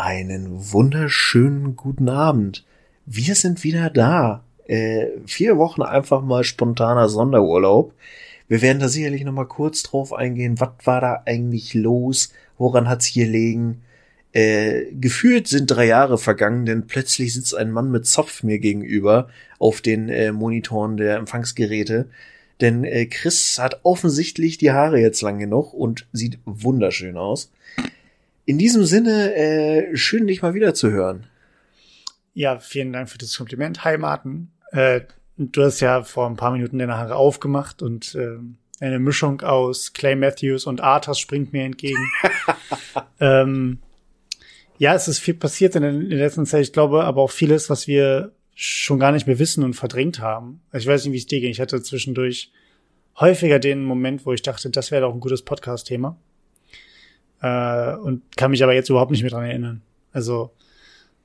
Einen wunderschönen guten Abend. Wir sind wieder da. Äh, vier Wochen einfach mal spontaner Sonderurlaub. Wir werden da sicherlich noch mal kurz drauf eingehen. Was war da eigentlich los? Woran hat's hier liegen? Äh, gefühlt sind drei Jahre vergangen, denn plötzlich sitzt ein Mann mit Zopf mir gegenüber auf den äh, Monitoren der Empfangsgeräte. Denn äh, Chris hat offensichtlich die Haare jetzt lang genug und sieht wunderschön aus. In diesem Sinne, äh, schön dich mal wieder zu hören. Ja, vielen Dank für das Kompliment. Hi Martin. Äh, du hast ja vor ein paar Minuten deine Haare aufgemacht und äh, eine Mischung aus Clay Matthews und Arthas springt mir entgegen. ähm, ja, es ist viel passiert in der, in der letzten Zeit. Ich glaube aber auch vieles, was wir schon gar nicht mehr wissen und verdrängt haben. Ich weiß nicht, wie es dir ging. Ich hatte zwischendurch häufiger den Moment, wo ich dachte, das wäre doch ein gutes Podcast-Thema. Äh, und kann mich aber jetzt überhaupt nicht mehr dran erinnern. Also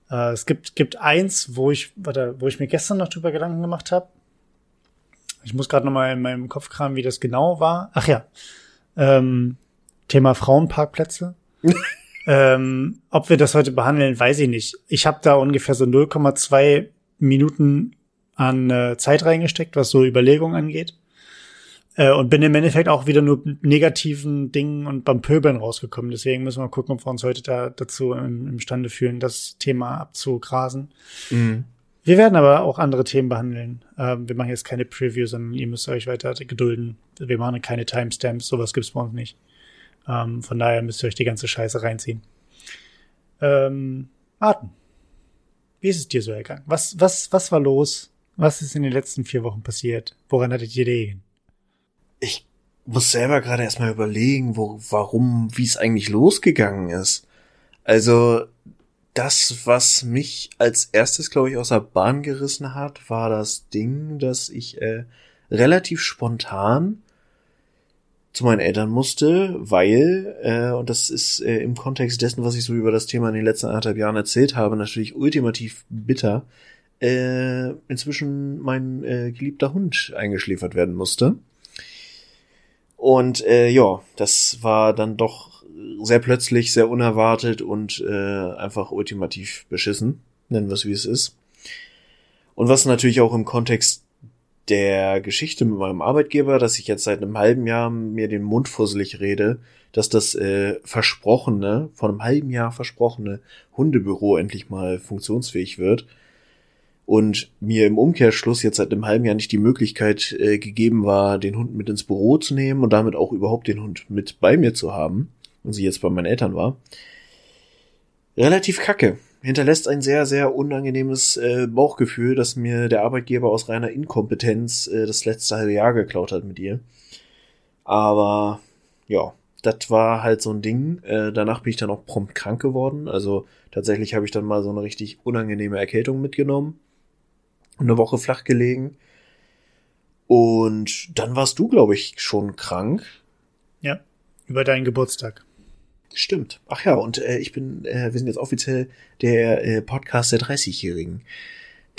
äh, es gibt, gibt eins, wo ich, warte, wo ich mir gestern noch drüber Gedanken gemacht habe. Ich muss gerade noch mal in meinem Kopf kramen, wie das genau war. Ach ja, ähm, Thema Frauenparkplätze. ähm, ob wir das heute behandeln, weiß ich nicht. Ich habe da ungefähr so 0,2 Minuten an äh, Zeit reingesteckt, was so Überlegungen angeht. Äh, und bin im Endeffekt auch wieder nur negativen Dingen und beim Pöbeln rausgekommen. Deswegen müssen wir gucken, ob wir uns heute da dazu im, imstande fühlen, das Thema abzugrasen. Mhm. Wir werden aber auch andere Themen behandeln. Ähm, wir machen jetzt keine Preview, sondern ihr müsst euch weiter gedulden. Wir machen keine Timestamps, sowas gibt's bei uns nicht. Ähm, von daher müsst ihr euch die ganze Scheiße reinziehen. Ähm, Arten. Wie ist es dir so ergangen? Was, was, was war los? Was ist in den letzten vier Wochen passiert? Woran hattet ihr den? Ich muss selber gerade erstmal überlegen, wo, warum, wie es eigentlich losgegangen ist. Also, das, was mich als erstes, glaube ich, aus der Bahn gerissen hat, war das Ding, dass ich äh, relativ spontan zu meinen Eltern musste, weil, äh, und das ist äh, im Kontext dessen, was ich so über das Thema in den letzten anderthalb Jahren erzählt habe, natürlich ultimativ bitter, äh, inzwischen mein äh, geliebter Hund eingeschläfert werden musste. Und äh, ja, das war dann doch sehr plötzlich, sehr unerwartet und äh, einfach ultimativ beschissen, nennen wir es wie es ist. Und was natürlich auch im Kontext der Geschichte mit meinem Arbeitgeber, dass ich jetzt seit einem halben Jahr mir den Mund fusselig rede, dass das äh, versprochene, von einem halben Jahr versprochene Hundebüro endlich mal funktionsfähig wird und mir im Umkehrschluss jetzt seit einem halben Jahr nicht die Möglichkeit äh, gegeben war, den Hund mit ins Büro zu nehmen und damit auch überhaupt den Hund mit bei mir zu haben und sie jetzt bei meinen Eltern war. Relativ kacke. Hinterlässt ein sehr, sehr unangenehmes äh, Bauchgefühl, dass mir der Arbeitgeber aus reiner Inkompetenz äh, das letzte halbe Jahr geklaut hat mit ihr. Aber ja, das war halt so ein Ding. Äh, danach bin ich dann auch prompt krank geworden. Also tatsächlich habe ich dann mal so eine richtig unangenehme Erkältung mitgenommen eine Woche flach gelegen. Und dann warst du, glaube ich, schon krank. Ja, über deinen Geburtstag. Stimmt. Ach ja, und äh, ich bin, äh, wir sind jetzt offiziell der äh, Podcast der 30-Jährigen.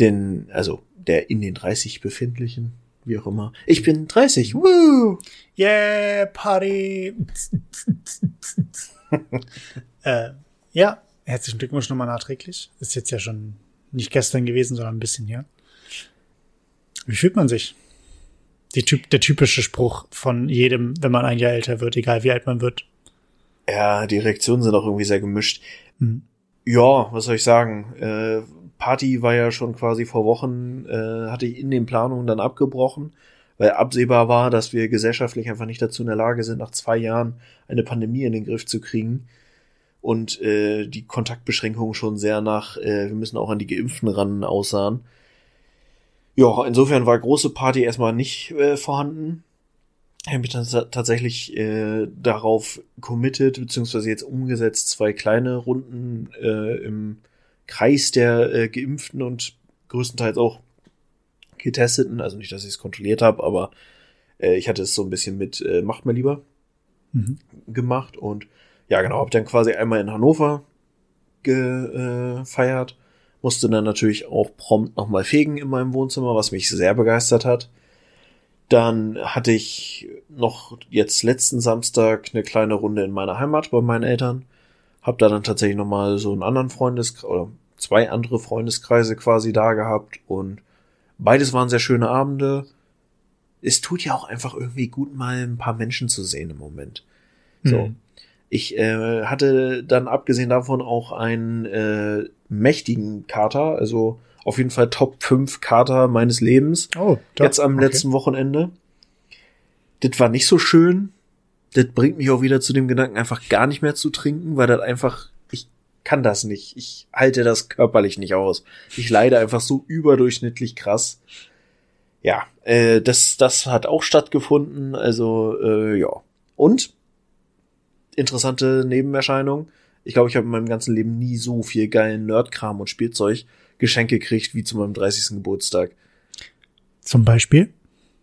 Denn, also, der in den 30 befindlichen, wie auch immer. Ich bin 30. Woo! Yeah, Party! äh, ja, herzlichen Glückwunsch nochmal nachträglich. Ist jetzt ja schon nicht gestern gewesen, sondern ein bisschen her. Wie fühlt man sich? Die typ, der typische Spruch von jedem, wenn man ein Jahr älter wird, egal wie alt man wird. Ja, die Reaktionen sind auch irgendwie sehr gemischt. Mhm. Ja, was soll ich sagen? Äh, Party war ja schon quasi vor Wochen, äh, hatte ich in den Planungen dann abgebrochen, weil absehbar war, dass wir gesellschaftlich einfach nicht dazu in der Lage sind, nach zwei Jahren eine Pandemie in den Griff zu kriegen. Und äh, die Kontaktbeschränkungen schon sehr nach, äh, wir müssen auch an die Geimpften ran aussahen. Ja, insofern war große Party erstmal nicht äh, vorhanden. Ich habe mich dann tatsächlich äh, darauf committed, beziehungsweise jetzt umgesetzt, zwei kleine Runden äh, im Kreis der äh, Geimpften und größtenteils auch Getesteten. Also nicht, dass ich es kontrolliert habe, aber äh, ich hatte es so ein bisschen mit äh, Macht mal lieber mhm. gemacht. Und ja, genau, habe dann quasi einmal in Hannover gefeiert. Musste dann natürlich auch prompt nochmal fegen in meinem Wohnzimmer, was mich sehr begeistert hat. Dann hatte ich noch jetzt letzten Samstag eine kleine Runde in meiner Heimat bei meinen Eltern. Hab da dann tatsächlich noch mal so einen anderen Freundeskreis oder zwei andere Freundeskreise quasi da gehabt und beides waren sehr schöne Abende. Es tut ja auch einfach irgendwie gut, mal ein paar Menschen zu sehen im Moment. So. Mhm. Ich äh, hatte dann abgesehen davon auch einen äh, mächtigen Kater, also auf jeden Fall Top 5 Kater meines Lebens. Oh, doch. Jetzt am Okay. letzten Wochenende. Das war nicht so schön. Das bringt mich auch wieder zu dem Gedanken, einfach gar nicht mehr zu trinken, weil das einfach, ich kann das nicht. Ich halte das körperlich nicht aus. Ich leide einfach so überdurchschnittlich krass. Ja, äh, das, das hat auch stattgefunden. Also, äh, ja. Und interessante Nebenerscheinung. Ich glaube, ich habe in meinem ganzen Leben nie so viel geilen Nerdkram und Spielzeug Geschenke gekriegt wie zu meinem 30. Geburtstag. Zum Beispiel?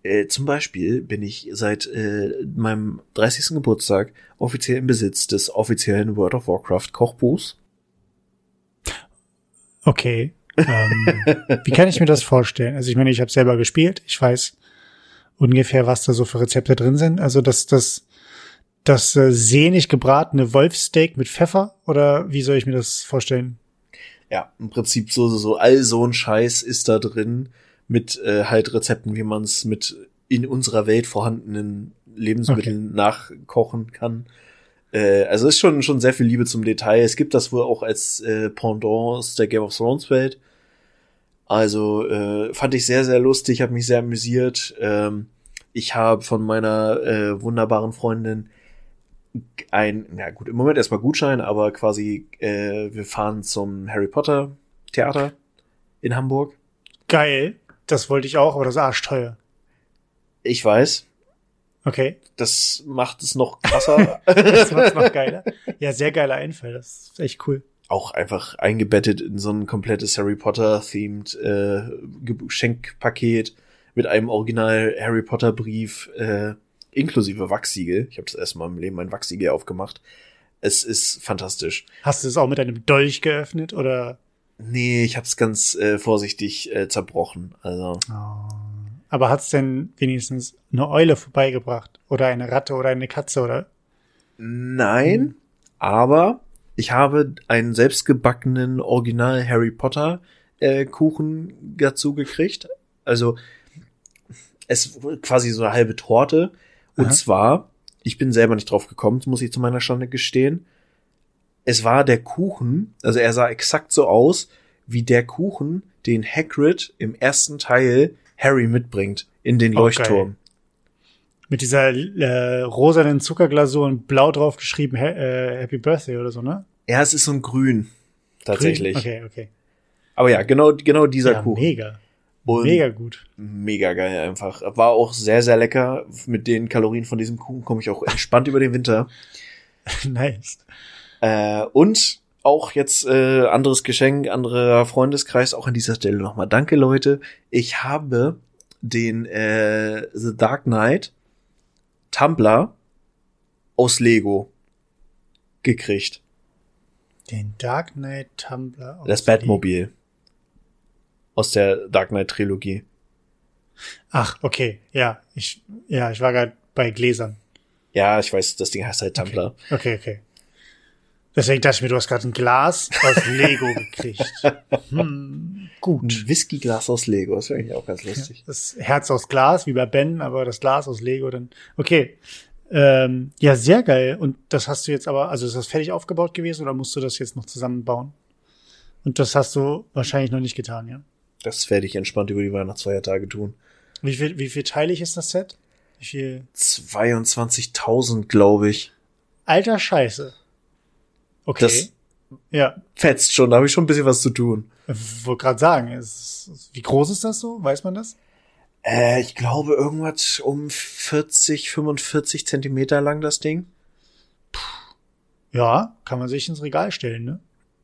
Äh, zum Beispiel bin ich seit äh, meinem 30. Geburtstag offiziell im Besitz des offiziellen World of Warcraft Kochbuchs. Okay. Ähm, wie kann ich mir das vorstellen? Also ich meine, ich habe selber gespielt. Ich weiß ungefähr, was da so für Rezepte drin sind. Also das, das, das äh, sehnig gebratene Wolfsteak mit Pfeffer oder wie soll ich mir das vorstellen? Ja, im Prinzip so, so, so all so ein Scheiß ist da drin mit äh, halt Rezepten, wie man es mit in unserer Welt vorhandenen Lebensmitteln nachkochen kann. Äh, also ist schon schon sehr viel Liebe zum Detail. Es gibt das wohl auch als äh, Pendants der Game of Thrones Welt. Also äh, fand ich sehr sehr lustig, habe mich sehr amüsiert. Ähm, ich habe von meiner äh, wunderbaren Freundin ein, na gut, im Moment erstmal Gutschein, aber quasi äh, wir fahren zum Harry Potter Theater in Hamburg. Geil. Das wollte ich auch, aber das ist arschteuer. Ich weiß, Okay. das macht es noch krasser. Das macht's noch geiler. Ja, sehr geiler Einfall. Das ist echt cool. auch einfach eingebettet in so ein komplettes Harry Potter themed äh, Geschenkpaket mit einem Original Harry Potter Brief äh, inklusive Wachsiegel. Ich habe das erste Mal im Leben ein Wachsiegel aufgemacht. Es ist fantastisch. Hast du es auch mit einem Dolch geöffnet oder? Nee, ich habe es ganz äh, vorsichtig äh, zerbrochen. Also Aber hat's denn wenigstens eine Eule vorbeigebracht? Oder eine Ratte oder eine Katze oder? Nein, aber ich habe einen selbstgebackenen Original Harry Potter äh, Kuchen dazu gekriegt. Also es quasi so eine halbe Torte. Und Aha. zwar, ich bin selber nicht drauf gekommen, muss ich zu meiner Schande gestehen. Es war der Kuchen, also er sah exakt so aus wie der Kuchen, den Hagrid im ersten Teil Harry mitbringt in den Leuchtturm. Mit dieser äh, rosanen Zuckerglasur und blau drauf geschrieben ha äh, Happy Birthday oder so, ne? Ja, es ist so ein Grün. Tatsächlich. Grün? Okay, okay. Aber ja, genau, genau dieser Ja, Kuchen. mega. Und Mega gut. mega geil einfach. War auch sehr, sehr lecker. Mit den Kalorien von diesem Kuchen komme ich auch entspannt über den Winter. nice. Äh, und auch jetzt äh, anderes Geschenk, anderer Freundeskreis, auch an dieser Stelle nochmal. Danke, Leute. Ich habe den äh, The Dark Knight Tumblr aus Lego gekriegt. Den Dark Knight Tumblr. aus Das Batmobil. Aus der Dark Knight Trilogie. Ach, okay. Ja, ich, ja, ich war gerade bei Gläsern. Ja, ich weiß, das Ding heißt halt Tumblr. Okay, okay. Deswegen dachte ich mir, du hast gerade ein Glas aus Lego gekriegt. Hm, gut. Ein Whiskyglas aus Lego, das wäre eigentlich auch ganz lustig. Das Herz aus Glas, wie bei Ben, aber das Glas aus Lego dann. Okay. Ähm, ja, sehr geil. Und das hast du jetzt aber, also ist das fertig aufgebaut gewesen oder musst du das jetzt noch zusammenbauen? Und das hast du wahrscheinlich noch nicht getan, ja? Das werde ich entspannt über die Weihnachtsfeiertage tun. Wie viel, wie viel teilig ist das Set? Wie viel? 22.000, glaube ich. Alter Scheiße. Okay. Das ja, fetzt schon, da habe ich schon ein bisschen was zu tun. wollte gerade sagen, ist, wie groß ist das so? Weiß man das? Äh, ich glaube irgendwas um 40, 45 Zentimeter lang das Ding. Ja, kann man sich ins Regal stellen, ne?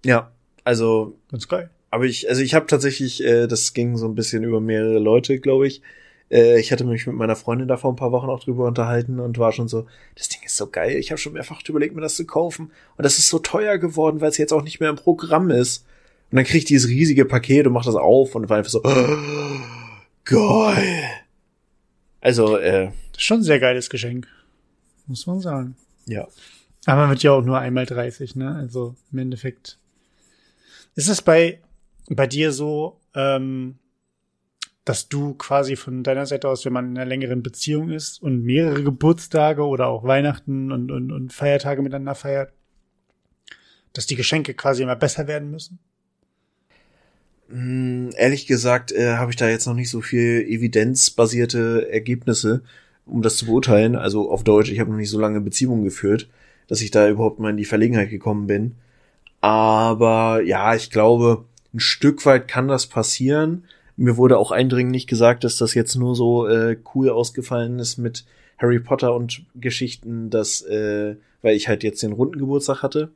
Ja, also, Ganz geil. Aber ich, also ich habe tatsächlich, äh, das ging so ein bisschen über mehrere Leute, glaube ich. Äh, ich hatte mich mit meiner Freundin da vor ein paar Wochen auch drüber unterhalten und war schon so, das Ding ist so geil. Ich habe schon mehrfach überlegt, mir das zu kaufen. Und das ist so teuer geworden, weil es jetzt auch nicht mehr im Programm ist. Und dann krieg ich dieses riesige Paket und mach das auf und war einfach so, geil. Also, äh, Das ist schon ein sehr geiles Geschenk. Muss man sagen. ja. Aber man wird ja auch nur einmal 30, ne? Also im Endeffekt. Ist es bei, bei dir so, ähm, dass du quasi von deiner Seite aus, wenn man in einer längeren Beziehung ist und mehrere Geburtstage oder auch Weihnachten und, und, und Feiertage miteinander feiert, dass die Geschenke quasi immer besser werden müssen? Hm, ehrlich gesagt äh, habe ich da jetzt noch nicht so viel evidenzbasierte Ergebnisse, um das zu beurteilen. Also auf Deutsch, ich habe noch nicht so lange Beziehungen geführt, dass ich da überhaupt mal in die Verlegenheit gekommen bin. Aber ja, ich glaube, ein Stück weit kann das passieren mir wurde auch eindringlich gesagt, dass das jetzt nur so äh, cool ausgefallen ist mit Harry Potter und Geschichten, dass, äh, weil ich halt jetzt den runden Geburtstag hatte.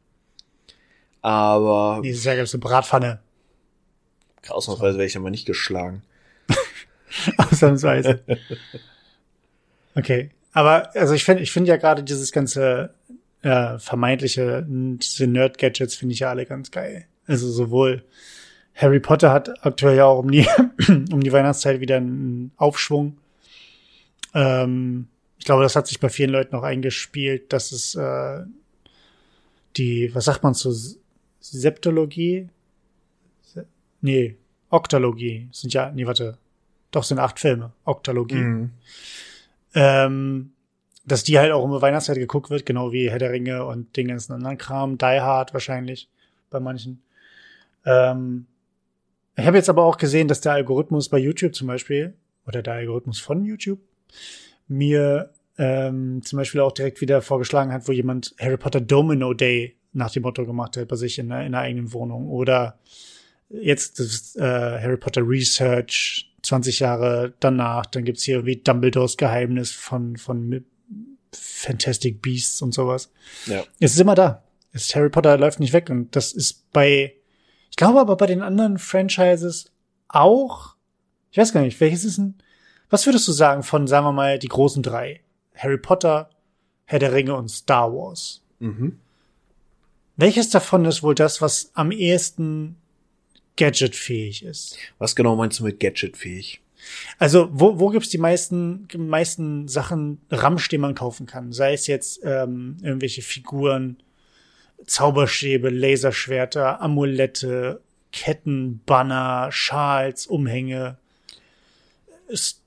Aber. Dieses Jahr gibt's eine Bratpfanne. Ausnahmsweise werde ich mal nicht geschlagen. Ausnahmsweise. okay. Aber also ich finde ich finde ja gerade dieses ganze äh, vermeintliche, diese Nerd-Gadgets finde ich ja alle ganz geil. Also sowohl Harry Potter hat aktuell ja auch um die, um die Weihnachtszeit wieder einen Aufschwung. Ähm, ich glaube, das hat sich bei vielen Leuten auch eingespielt, dass es äh, die, was sagt man so, Septologie? Se nee, Oktalogie. Sind ja, nee, warte. Doch, sind acht Filme. Oktalogie. Mhm. Ähm, dass die halt auch um die Weihnachtszeit geguckt wird, genau wie Herr der Ringe und den ganzen anderen Kram. Die Hard wahrscheinlich bei manchen. Ähm, ich habe jetzt aber auch gesehen, dass der Algorithmus bei YouTube zum Beispiel, oder der Algorithmus von YouTube, mir ähm, zum Beispiel auch direkt wieder vorgeschlagen hat, wo jemand Harry Potter Domino Day nach dem Motto gemacht hat bei sich in der, in der eigenen Wohnung. Oder jetzt das äh, Harry Potter Research 20 Jahre danach. Dann gibt's hier wie Dumbledores Geheimnis von, von Fantastic Beasts und sowas. Ja. Es ist immer da. Es ist Harry Potter läuft nicht weg und das ist bei ich glaube aber bei den anderen Franchises auch. Ich weiß gar nicht, welches ist ein. Was würdest du sagen von, sagen wir mal, die großen drei? Harry Potter, Herr der Ringe und Star Wars. Mhm. Welches davon ist wohl das, was am ehesten gadgetfähig ist? Was genau meinst du mit gadgetfähig? Also, wo, wo gibt's die meisten, meisten Sachen Ramsch, die man kaufen kann? Sei es jetzt ähm, irgendwelche Figuren, Zauberstäbe, Laserschwerter, Amulette, Ketten, Banner, Schals, Umhänge,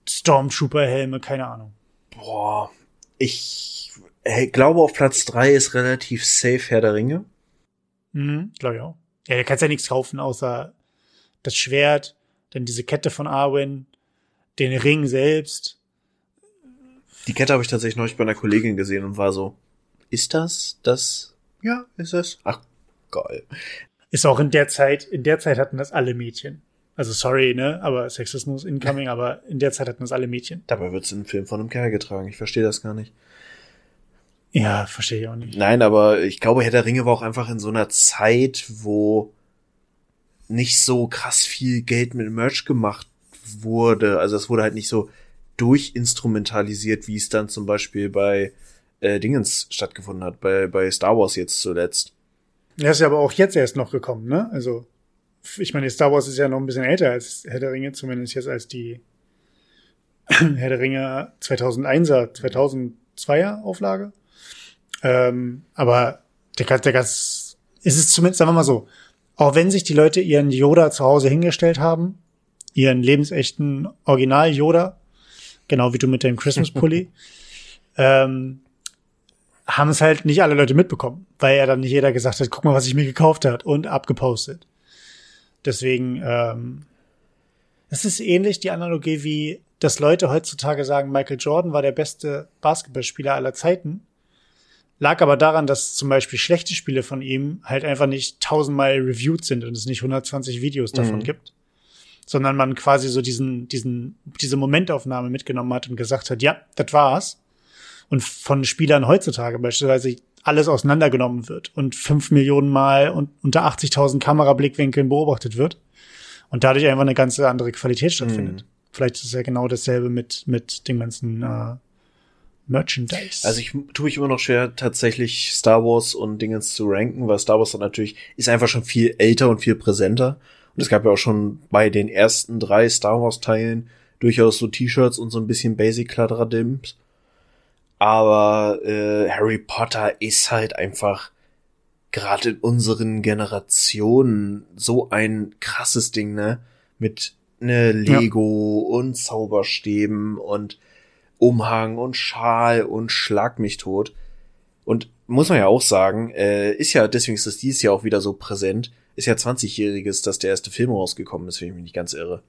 Stormtrooper-Helme, keine Ahnung. Boah, ich glaube auf Platz drei ist relativ safe Herr der Ringe. Mhm, glaube ich auch. Ja, da kannst ja nichts kaufen, außer das Schwert, dann diese Kette von Arwen, den Ring selbst. Die Kette habe ich tatsächlich neulich bei einer Kollegin gesehen und war so, ist das das ja, ist es. Ach, geil. Ist auch in der Zeit, in der Zeit hatten das alle Mädchen. Also sorry, ne, aber Sexismus incoming, aber in der Zeit hatten das alle Mädchen. Dabei wird's in einem Film von einem Kerl getragen. Ich verstehe das gar nicht. Ja, verstehe ich auch nicht. Nein, aber ich glaube, Herr der Ringe war auch einfach in so einer Zeit, wo nicht so krass viel Geld mit Merch gemacht wurde. Also es wurde halt nicht so durchinstrumentalisiert, wie es dann zum Beispiel bei äh, Dingens stattgefunden hat, bei, bei Star Wars jetzt zuletzt. Er ist ja aber auch jetzt erst noch gekommen, ne? Also, ich meine, Star Wars ist ja noch ein bisschen älter als Herr der Ringe, zumindest jetzt als die Herr der Ringe 2001er, 2002er Auflage. Ähm, aber der, der ganz, ist es zumindest, sagen wir mal so, auch wenn sich die Leute ihren Yoda zu Hause hingestellt haben, ihren lebensechten Original Yoda, genau wie du mit deinem Christmas Pulli, ähm, haben es halt nicht alle Leute mitbekommen, weil ja dann nicht jeder gesagt hat, guck mal, was ich mir gekauft hat und abgepostet. Deswegen, ähm, es ist ähnlich die Analogie wie, dass Leute heutzutage sagen, Michael Jordan war der beste Basketballspieler aller Zeiten. Lag aber daran, dass zum Beispiel schlechte Spiele von ihm halt einfach nicht tausendmal reviewed sind und es nicht 120 Videos davon mhm. gibt. Sondern man quasi so diesen, diesen, diese Momentaufnahme mitgenommen hat und gesagt hat, ja, das war's und von Spielern heutzutage beispielsweise alles auseinandergenommen wird und fünf Millionen Mal und unter 80.000 Kamerablickwinkeln beobachtet wird und dadurch einfach eine ganz andere Qualität stattfindet. Mhm. Vielleicht ist es ja genau dasselbe mit, mit dem ganzen äh, Merchandise. Also ich tue mich immer noch schwer, tatsächlich Star Wars und Dingens zu ranken, weil Star Wars dann natürlich ist einfach schon viel älter und viel präsenter. Und es gab ja auch schon bei den ersten drei Star Wars Teilen durchaus so T-Shirts und so ein bisschen Basic Kladderadims. Aber äh, Harry Potter ist halt einfach gerade in unseren Generationen so ein krasses Ding, ne? Mit ne Lego ja. und Zauberstäben und Umhang und Schal und Schlag mich tot. Und muss man ja auch sagen, äh, ist ja, deswegen ist das dieses Jahr auch wieder so präsent, ist ja 20-jähriges, dass der erste Film rausgekommen ist, wenn ich mich nicht ganz irre.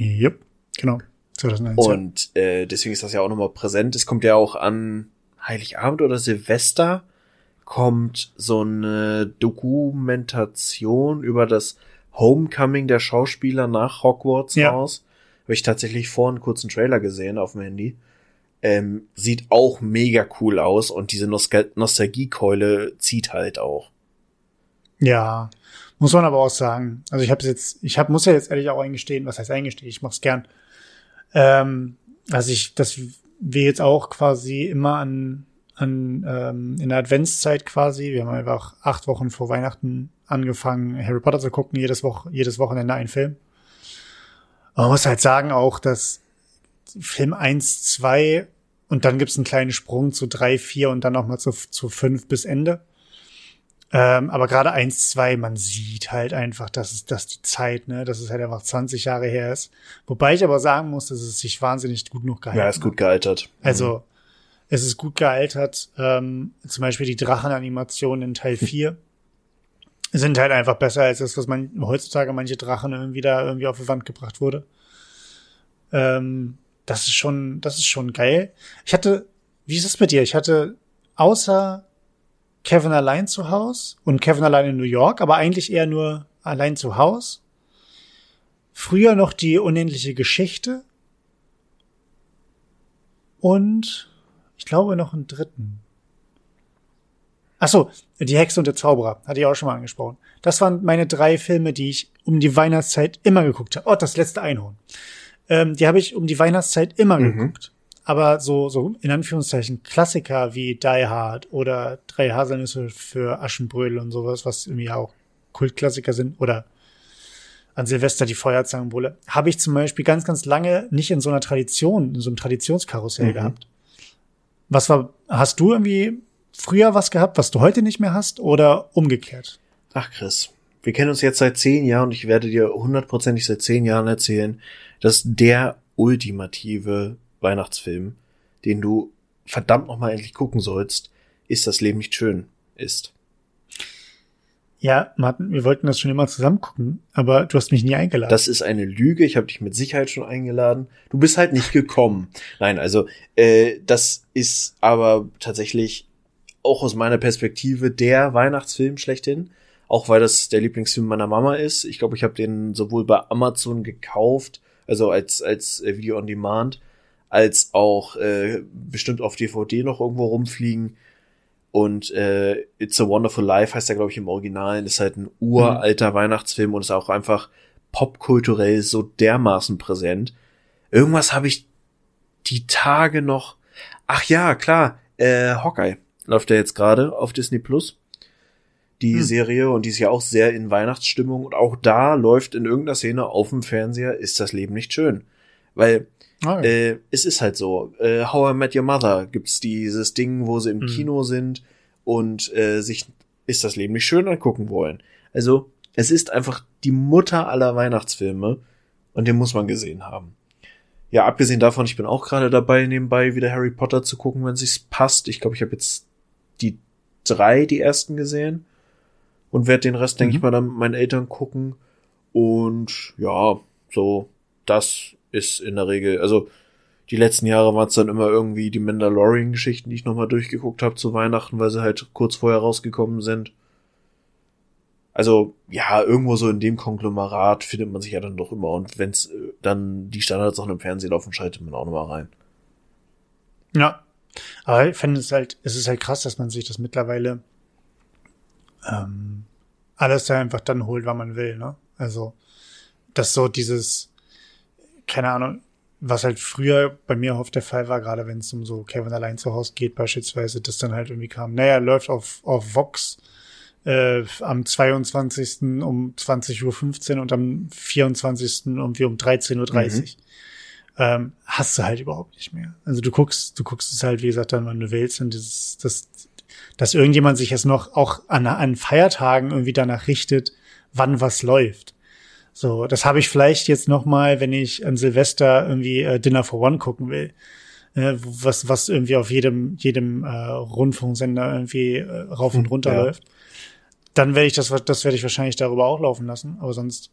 Yep, genau. 2019. Und äh, deswegen ist das ja auch nochmal präsent. Es kommt ja auch an Heiligabend oder Silvester kommt so eine Dokumentation über das Homecoming der Schauspieler nach Hogwarts ja. raus. Habe ich tatsächlich vor einen kurzen Trailer gesehen auf dem Handy. Ähm, sieht auch mega cool aus und diese Nostal Nostalgiekeule zieht halt auch. Ja, muss man aber auch sagen. Also ich habe jetzt, ich hab, muss ja jetzt ehrlich auch eingestehen, was heißt eingestehen, ich mach's gern. Ähm, also ich, dass wir jetzt auch quasi immer an, an ähm, in der Adventszeit quasi, wir haben einfach acht Wochen vor Weihnachten angefangen, Harry Potter zu gucken, jedes Woche, jedes Wochenende einen Film. Man muss halt sagen auch, dass Film eins, zwei und dann gibt's einen kleinen Sprung zu drei, vier und dann nochmal zu, zu fünf bis Ende. Ähm, aber gerade eins, zwei, man sieht halt einfach, dass es, dass die Zeit, ne, dass es halt einfach 20 Jahre her ist. Wobei ich aber sagen muss, dass es sich wahnsinnig gut noch gehalten hat. Ja, ist gut gealtert. Also, mhm. es ist gut gealtert. Ähm, zum Beispiel die Drachenanimationen in Teil 4 sind halt einfach besser als das, was man heutzutage manche Drachen irgendwie da irgendwie auf die Wand gebracht wurde. Ähm, das ist schon, das ist schon geil. Ich hatte, wie ist es bei dir? Ich hatte außer Kevin allein zu Haus und Kevin allein in New York, aber eigentlich eher nur allein zu Haus. Früher noch die unendliche Geschichte. Und ich glaube noch einen dritten. Ach so, die Hexe und der Zauberer, hatte ich auch schon mal angesprochen. Das waren meine drei Filme, die ich um die Weihnachtszeit immer geguckt habe. Oh, das letzte Einhorn. Ähm, die habe ich um die Weihnachtszeit immer mhm. geguckt. Aber so, so in Anführungszeichen Klassiker wie Die Hard oder Drei Haselnüsse für Aschenbrödel und sowas, was irgendwie auch Kultklassiker sind oder an Silvester die Feuerzangenbowle, habe ich zum Beispiel ganz, ganz lange nicht in so einer Tradition, in so einem Traditionskarussell mhm. gehabt. Was war, hast du irgendwie früher was gehabt, was du heute nicht mehr hast oder umgekehrt? Ach Chris, wir kennen uns jetzt seit zehn Jahren und ich werde dir hundertprozentig seit zehn Jahren erzählen, dass der ultimative Weihnachtsfilm, den du verdammt nochmal endlich gucken sollst, ist das Leben nicht schön ist. Ja, Martin, wir wollten das schon immer zusammen gucken, aber du hast mich nie eingeladen. Das ist eine Lüge. Ich habe dich mit Sicherheit schon eingeladen. Du bist halt nicht gekommen. Nein, also äh, das ist aber tatsächlich auch aus meiner Perspektive der Weihnachtsfilm schlechthin. Auch weil das der Lieblingsfilm meiner Mama ist. Ich glaube, ich habe den sowohl bei Amazon gekauft, also als als äh, Video on Demand, als auch äh, bestimmt auf DVD noch irgendwo rumfliegen. Und äh, It's a Wonderful Life heißt er, glaube ich, im Original. ist halt ein uralter mhm. Weihnachtsfilm und ist auch einfach popkulturell so dermaßen präsent. Irgendwas habe ich die Tage noch. Ach ja, klar, äh, Hawkeye läuft ja jetzt gerade auf Disney Plus. Die hm. Serie und die ist ja auch sehr in Weihnachtsstimmung und auch da läuft in irgendeiner Szene auf dem Fernseher ist das Leben nicht schön. Weil Oh. Äh, es ist halt so. Äh, How I Met Your Mother gibt's dieses Ding, wo sie im mhm. Kino sind und äh, sich ist das Leben nicht schön angucken wollen. Also es ist einfach die Mutter aller Weihnachtsfilme und den muss man gesehen haben. Ja, abgesehen davon, ich bin auch gerade dabei, nebenbei wieder Harry Potter zu gucken, wenn sich's passt. Ich glaube, ich habe jetzt die drei, die ersten gesehen und werde den Rest, mhm. denke ich mal, dann mit meinen Eltern gucken. Und ja, so, das ist in der Regel, also die letzten Jahre waren es dann immer irgendwie die Mandalorian-Geschichten, die ich nochmal durchgeguckt habe zu Weihnachten, weil sie halt kurz vorher rausgekommen sind. Also, ja, irgendwo so in dem Konglomerat findet man sich ja dann doch immer. Und wenn's äh, dann die Standards auch im Fernsehen laufen, schaltet man auch nochmal rein. Ja. Aber ich finde es halt, es ist halt krass, dass man sich das mittlerweile ähm, alles da einfach dann holt, wann man will, ne? Also, dass so dieses, keine Ahnung, was halt früher bei mir oft der Fall war, gerade wenn es um so Kevin allein zu Hause geht beispielsweise, das dann halt irgendwie kam, naja, läuft auf, auf Vox äh, am 22. um 20.15 Uhr und am 24. irgendwie um 13.30 Uhr. Mhm. ähm, hast du halt überhaupt nicht mehr. Also du guckst, du guckst es halt, wie gesagt, dann, wann du willst und dieses, das, dass irgendjemand sich jetzt noch auch an, an Feiertagen irgendwie danach richtet, wann was läuft. So, das habe ich vielleicht jetzt noch mal, wenn ich an Silvester irgendwie äh, Dinner for One gucken will, äh, was was irgendwie auf jedem jedem äh, Rundfunksender irgendwie äh, rauf und hm, runter ja. läuft. Dann werde ich das das werde ich wahrscheinlich darüber auch laufen lassen, aber sonst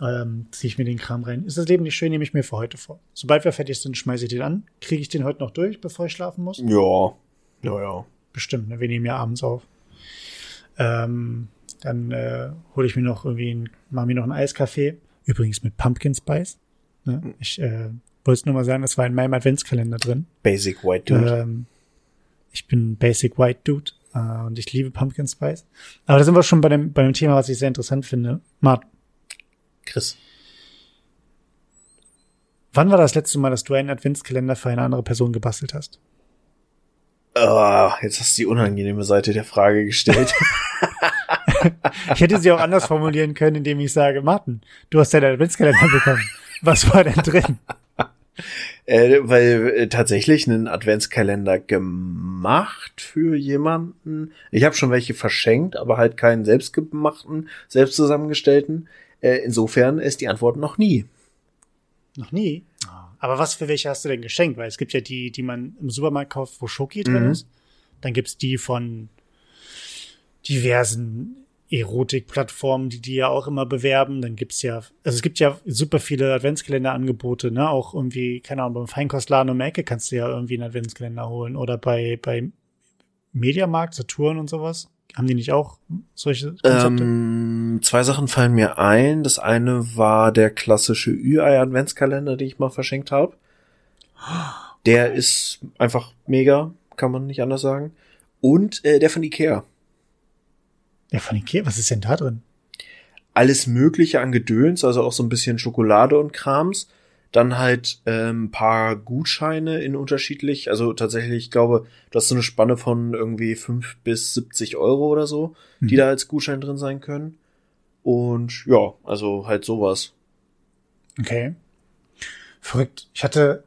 ähm, ziehe ich mir den Kram rein. Ist das Leben nicht schön, nehme ich mir für heute vor. Sobald wir fertig sind, schmeiße ich den an. Kriege ich den heute noch durch, bevor ich schlafen muss? Ja, ja, ja. Bestimmt, ne? wir nehmen ja abends auf. Ähm, dann äh, hole ich mir noch irgendwie, ein, mache mir noch einen Eiskaffee. Übrigens mit Pumpkin Spice. Ne? Ich äh, wollte nur mal sagen, das war in meinem Adventskalender drin. Basic White Dude. Ähm, ich bin Basic White Dude äh, und ich liebe Pumpkin Spice. Aber da sind wir schon bei dem, bei dem Thema, was ich sehr interessant finde. Martin. Chris. Wann war das letzte Mal, dass du einen Adventskalender für eine andere Person gebastelt hast? Oh, jetzt hast du die unangenehme Seite der Frage gestellt. ich hätte sie auch anders formulieren können, indem ich sage, Martin, du hast deinen Adventskalender bekommen. Was war denn drin? Äh, weil äh, tatsächlich einen Adventskalender gemacht für jemanden. Ich habe schon welche verschenkt, aber halt keinen selbstgemachten, selbst zusammengestellten. Äh, insofern ist die Antwort noch nie. Noch nie? Aber was für welche hast du denn geschenkt? Weil es gibt ja die, die man im Supermarkt kauft, wo Schoki drin mhm. ist. Dann gibt's die von diversen Erotikplattformen, die die ja auch immer bewerben. Dann gibt's ja, also es gibt ja super viele Adventskalender-Angebote, ne? Auch irgendwie, keine Ahnung, beim Feinkostladen um die Ecke kannst du ja irgendwie einen Adventskalender holen oder bei, bei Mediamarkt, Saturn und sowas. Haben die nicht auch solche Konzepte? Ähm, zwei Sachen fallen mir ein. Das eine war der klassische Ü-Ei-Adventskalender, den ich mal verschenkt habe. Der ist einfach mega, kann man nicht anders sagen. Und äh, der von Ikea. Ja, von Ikea? Was ist denn da drin? Alles Mögliche an Gedöns, also auch so ein bisschen Schokolade und Krams. Dann halt ähm, paar Gutscheine in unterschiedlich, also tatsächlich, ich glaube, du hast so eine Spanne von irgendwie fünf bis 70 Euro oder so, mhm. die da als Gutschein drin sein können. Und ja, also halt sowas. Okay. Verrückt. Ich hatte,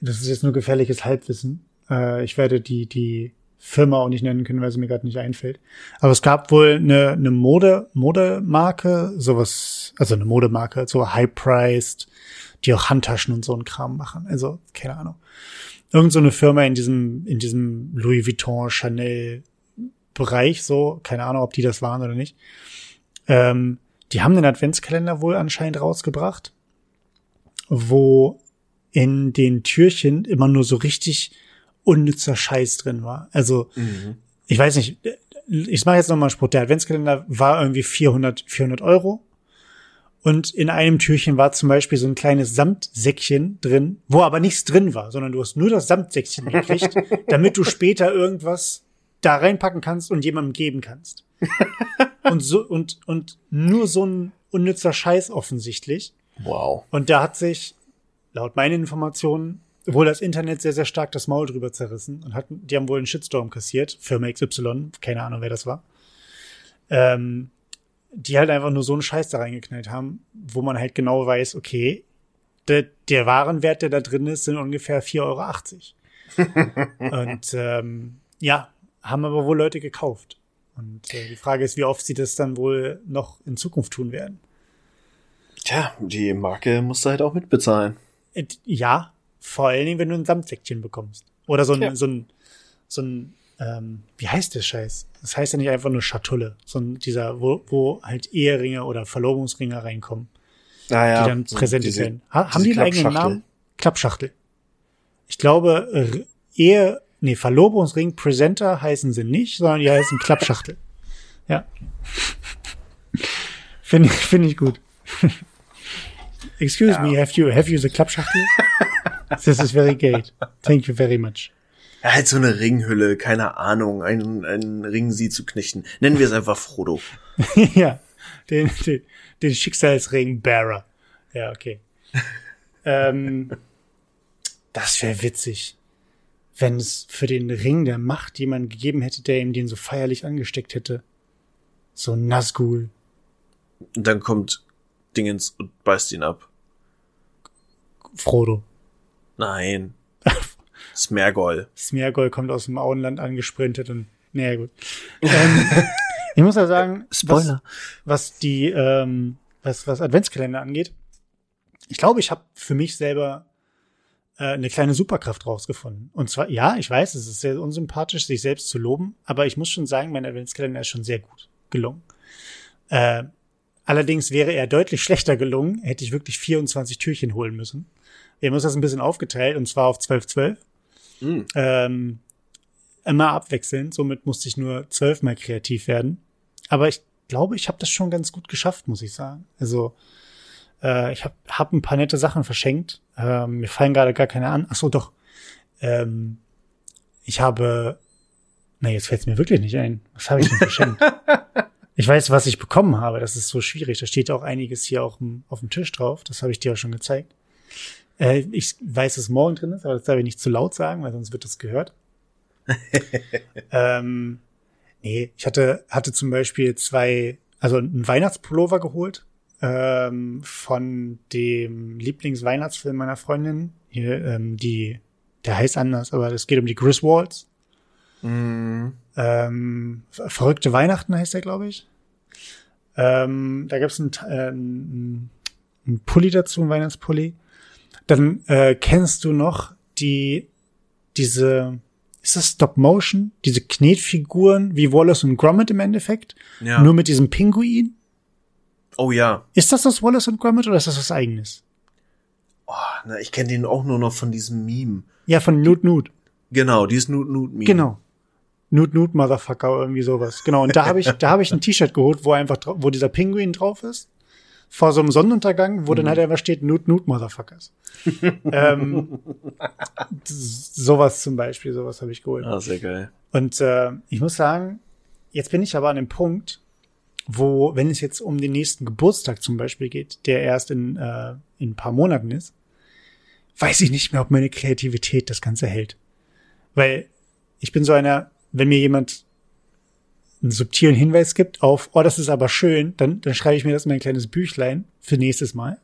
das ist jetzt nur gefährliches Halbwissen. Äh, ich werde die, die Firma auch nicht nennen können, weil sie mir gerade nicht einfällt. Aber es gab wohl eine, eine Mode, Modemarke, sowas, also eine Modemarke, so high-priced, die auch Handtaschen und so ein Kram machen. Also, keine Ahnung. Irgend so eine Firma in diesem, in diesem Louis Vuitton, Chanel Bereich, so, keine Ahnung, ob die das waren oder nicht. Ähm, die haben den Adventskalender wohl anscheinend rausgebracht, wo in den Türchen immer nur so richtig unnützer Scheiß drin war. Also, mhm. ich weiß nicht, ich mache jetzt nochmal einen Spruch. Der Adventskalender war irgendwie 400, 400 Euro. Und in einem Türchen war zum Beispiel so ein kleines Samtsäckchen drin, wo aber nichts drin war, sondern du hast nur das Samtsäckchen gekriegt, damit du später irgendwas da reinpacken kannst und jemandem geben kannst. und so, und, und nur so ein unnützer Scheiß offensichtlich. Wow. Und da hat sich, laut meinen Informationen, wohl das Internet sehr, sehr stark das Maul drüber zerrissen und hatten, die haben wohl einen Shitstorm kassiert, Firma XY, keine Ahnung, wer das war. Ähm, die halt einfach nur so einen Scheiß da reingeknallt haben, wo man halt genau weiß, okay, der, der Warenwert, der da drin ist, sind ungefähr 4,80 Euro. und ähm, ja, haben aber wohl Leute gekauft. Und äh, die Frage ist, wie oft sie das dann wohl noch in Zukunft tun werden. Tja, die Marke musst du halt auch mitbezahlen. Äh, ja, vor allen Dingen, wenn du ein Samtsäckchen bekommst. Oder so ein, ja. so ein, so ein ähm, wie heißt der Scheiß? Das heißt ja nicht einfach nur Schatulle, sondern dieser, wo, wo halt Eheringe oder Verlobungsringe reinkommen. Ah, ja, die dann so präsentiert werden. Ha haben die einen eigenen Namen? Klappschachtel. Ich glaube, äh, Ehe, nee, Verlobungsring Presenter heißen sie nicht, sondern die heißen Klappschachtel. Ja. Finde ich, finde ich gut. Excuse ja. me, have you, have you the Klappschachtel? This is very great. Thank you very much. Ja, halt so eine Ringhülle, keine Ahnung, einen, einen Ring sie zu knechten. Nennen wir es einfach Frodo. ja, den, den, den Schicksalsring Bearer. Ja, okay. ähm, das wäre witzig, wenn es für den Ring der Macht jemand gegeben hätte, der ihm den so feierlich angesteckt hätte. So Nazgul. Und dann kommt Dingens und beißt ihn ab. Frodo. Nein. Smergol. Smergol kommt aus dem Auenland angesprintet und naja gut. ähm, ich muss ja sagen, Spoiler. Was, was die ähm, was was Adventskalender angeht, ich glaube, ich habe für mich selber äh, eine kleine Superkraft rausgefunden. Und zwar, ja, ich weiß, es ist sehr unsympathisch, sich selbst zu loben, aber ich muss schon sagen, mein Adventskalender ist schon sehr gut gelungen. Äh, allerdings wäre er deutlich schlechter gelungen, hätte ich wirklich 24 Türchen holen müssen. Wir haben uns das ein bisschen aufgeteilt, und zwar auf 12, 12. Mm. Ähm, immer abwechselnd, somit musste ich nur zwölfmal kreativ werden. Aber ich glaube, ich habe das schon ganz gut geschafft, muss ich sagen. Also äh, ich habe hab ein paar nette Sachen verschenkt. Ähm, mir fallen gerade gar keine an. Ach so, doch. Ähm, ich habe, na jetzt fällt es mir wirklich nicht ein. Was habe ich denn verschenkt? ich weiß, was ich bekommen habe. Das ist so schwierig. Da steht auch einiges hier auch auf dem Tisch drauf. Das habe ich dir auch schon gezeigt. Äh, ich weiß, dass morgen drin ist, aber das darf ich nicht zu laut sagen, weil sonst wird das gehört. ähm, nee, ich hatte, hatte zum Beispiel zwei, also einen Weihnachtspullover geholt ähm, von dem Lieblingsweihnachtsfilm meiner Freundin. Hier, ähm, die, der heißt anders, aber es geht um die Griswolds. Mm. Ähm, Verrückte Weihnachten heißt der, glaube ich. Ähm, da gab es einen, äh, einen, einen Pulli dazu, einen Weihnachtspulli. Dann äh, kennst du noch die diese ist das Stop Motion? Diese Knetfiguren wie Wallace und Gromit im Endeffekt? Ja. Nur mit diesem Pinguin? Oh ja. Ist das das Wallace und Gromit oder ist das was eigenes? Oh, na, ich kenne den auch nur noch von diesem Meme. Ja, von Nut Nut. Genau, dieses Nut Nut Meme. Genau. Nut Nut Motherfucker irgendwie sowas. Genau. Und da habe ich, da habe ich ein T-Shirt geholt, wo einfach, wo dieser Pinguin drauf ist. Vor so einem Sonnenuntergang, wo mhm. dann halt einfach steht Nut Nut Motherfuckers. ähm, sowas zum Beispiel, sowas habe ich geholt. Ah, sehr geil. Und äh, ich muss sagen, jetzt bin ich aber an dem Punkt, wo, wenn es jetzt um den nächsten Geburtstag zum Beispiel geht, der erst in, äh, in ein paar Monaten ist, weiß ich nicht mehr, ob meine Kreativität das Ganze hält. Weil ich bin so einer, wenn mir jemand einen subtilen Hinweis gibt auf, oh, das ist aber schön, dann, dann schreibe ich mir das in mein kleines Büchlein für nächstes Mal,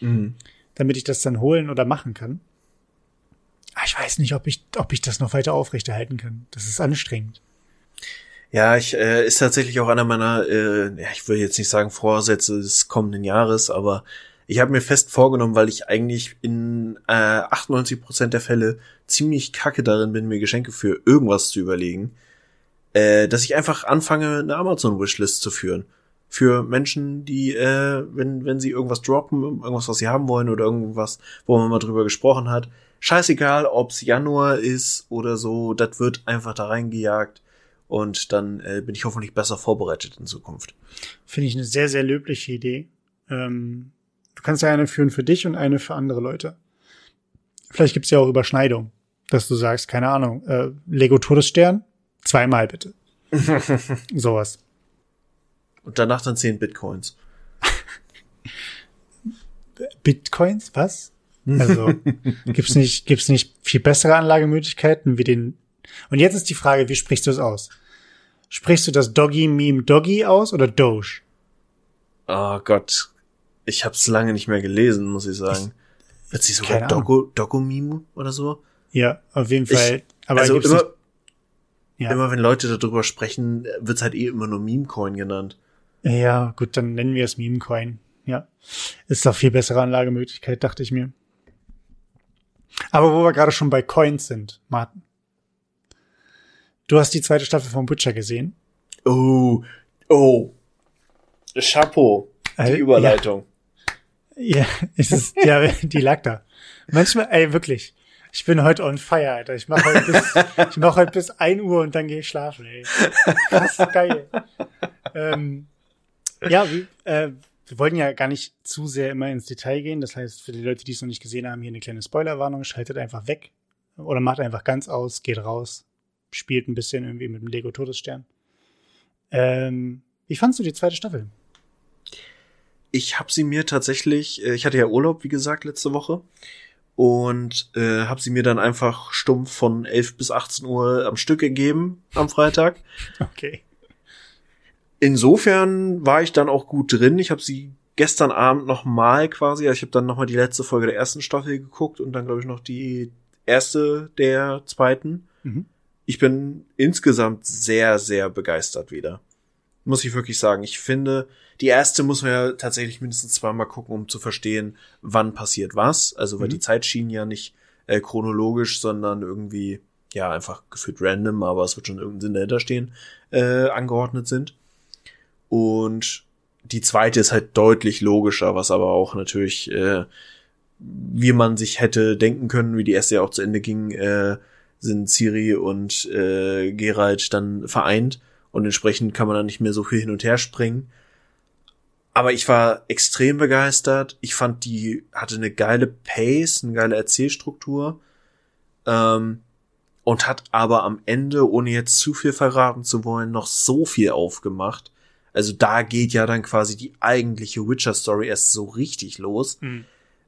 mhm. damit ich das dann holen oder machen kann. Aber ich weiß nicht, ob ich, ob ich das noch weiter aufrechterhalten kann. Das ist anstrengend. Ja, ich äh, ist tatsächlich auch einer meiner, äh, ja, ich will jetzt nicht sagen Vorsätze des kommenden Jahres, aber ich habe mir fest vorgenommen, weil ich eigentlich in äh, 98 Prozent der Fälle ziemlich kacke darin bin, mir Geschenke für irgendwas zu überlegen, äh, dass ich einfach anfange, eine Amazon-Wishlist zu führen. Für Menschen, die, äh, wenn, wenn sie irgendwas droppen, irgendwas, was sie haben wollen oder irgendwas, wo man mal drüber gesprochen hat, scheißegal, ob's Januar ist oder so, das wird einfach da reingejagt und dann äh, bin ich hoffentlich besser vorbereitet in Zukunft. Finde ich eine sehr, sehr löbliche Idee. Ähm, du kannst ja eine führen für dich und eine für andere Leute. Vielleicht gibt's ja auch Überschneidung, dass du sagst, keine Ahnung, äh, Lego Todesstern, zweimal bitte. Sowas. Und danach dann zehn Bitcoins. Bitcoins? Was? Also gibt's nicht gibt's nicht viel bessere Anlagemöglichkeiten wie den und jetzt ist die Frage, wie sprichst du es aus? Sprichst du das Doggy-Meme Doggy aus oder Doge? Oh Gott. Ich hab's lange nicht mehr gelesen, muss ich sagen. Wird sie sogar Doggo, Doggo-Meme oder so? Ja, auf jeden Fall. Ich, Aber also immer, ja. immer wenn Leute darüber sprechen, wird's halt eh immer nur Meme-Coin genannt. Ja, gut, dann nennen wir es Meme-Coin. Ja. Ist doch viel bessere Anlagemöglichkeit, dachte ich mir. Aber wo wir gerade schon bei Coins sind, Martin. Du hast die zweite Staffel von Butcher gesehen? Oh, oh. Chapeau. Die äh, Überleitung. Ja, ja ist es, ja, die lag da. Manchmal, ey, wirklich. Ich bin heute on fire, Alter. Ich mache heute bis, ich mach heute bis ein Uhr und dann gehe ich schlafen, ey. Krass geil. ähm, ja, wie, äh, wir wollten ja gar nicht zu sehr immer ins Detail gehen. Das heißt, für die Leute, die es noch nicht gesehen haben, hier eine kleine Spoilerwarnung. Schaltet einfach weg oder macht einfach ganz aus, geht raus, spielt ein bisschen irgendwie mit dem Lego Todesstern. Ähm, wie fandst du die zweite Staffel? Ich habe sie mir tatsächlich, äh, ich hatte ja Urlaub, wie gesagt, letzte Woche und äh, habe sie mir dann einfach stumpf von 11 bis 18 Uhr am Stück gegeben am Freitag. Okay. Insofern war ich dann auch gut drin. Ich habe sie gestern Abend noch mal quasi, also ich habe dann noch mal die letzte Folge der ersten Staffel geguckt und dann glaube ich noch die erste der zweiten. Mhm. Ich bin insgesamt sehr, sehr begeistert wieder. Muss ich wirklich sagen. Ich finde, die erste muss man ja tatsächlich mindestens zweimal gucken, um zu verstehen, wann passiert was. Also, weil mhm. die Zeitschienen ja nicht äh, chronologisch, sondern irgendwie, ja, einfach gefühlt random, aber es wird schon irgendein Sinn dahinter stehen, äh, angeordnet sind. Und die zweite ist halt deutlich logischer, was aber auch natürlich, äh, wie man sich hätte denken können, wie die erste ja auch zu Ende ging, äh, sind Ciri und äh, Geralt dann vereint und entsprechend kann man dann nicht mehr so viel hin und her springen. Aber ich war extrem begeistert. Ich fand, die hatte eine geile Pace, eine geile Erzählstruktur. Ähm, und hat aber am Ende, ohne jetzt zu viel verraten zu wollen, noch so viel aufgemacht, also da geht ja dann quasi die eigentliche Witcher-Story erst so richtig los. Mhm.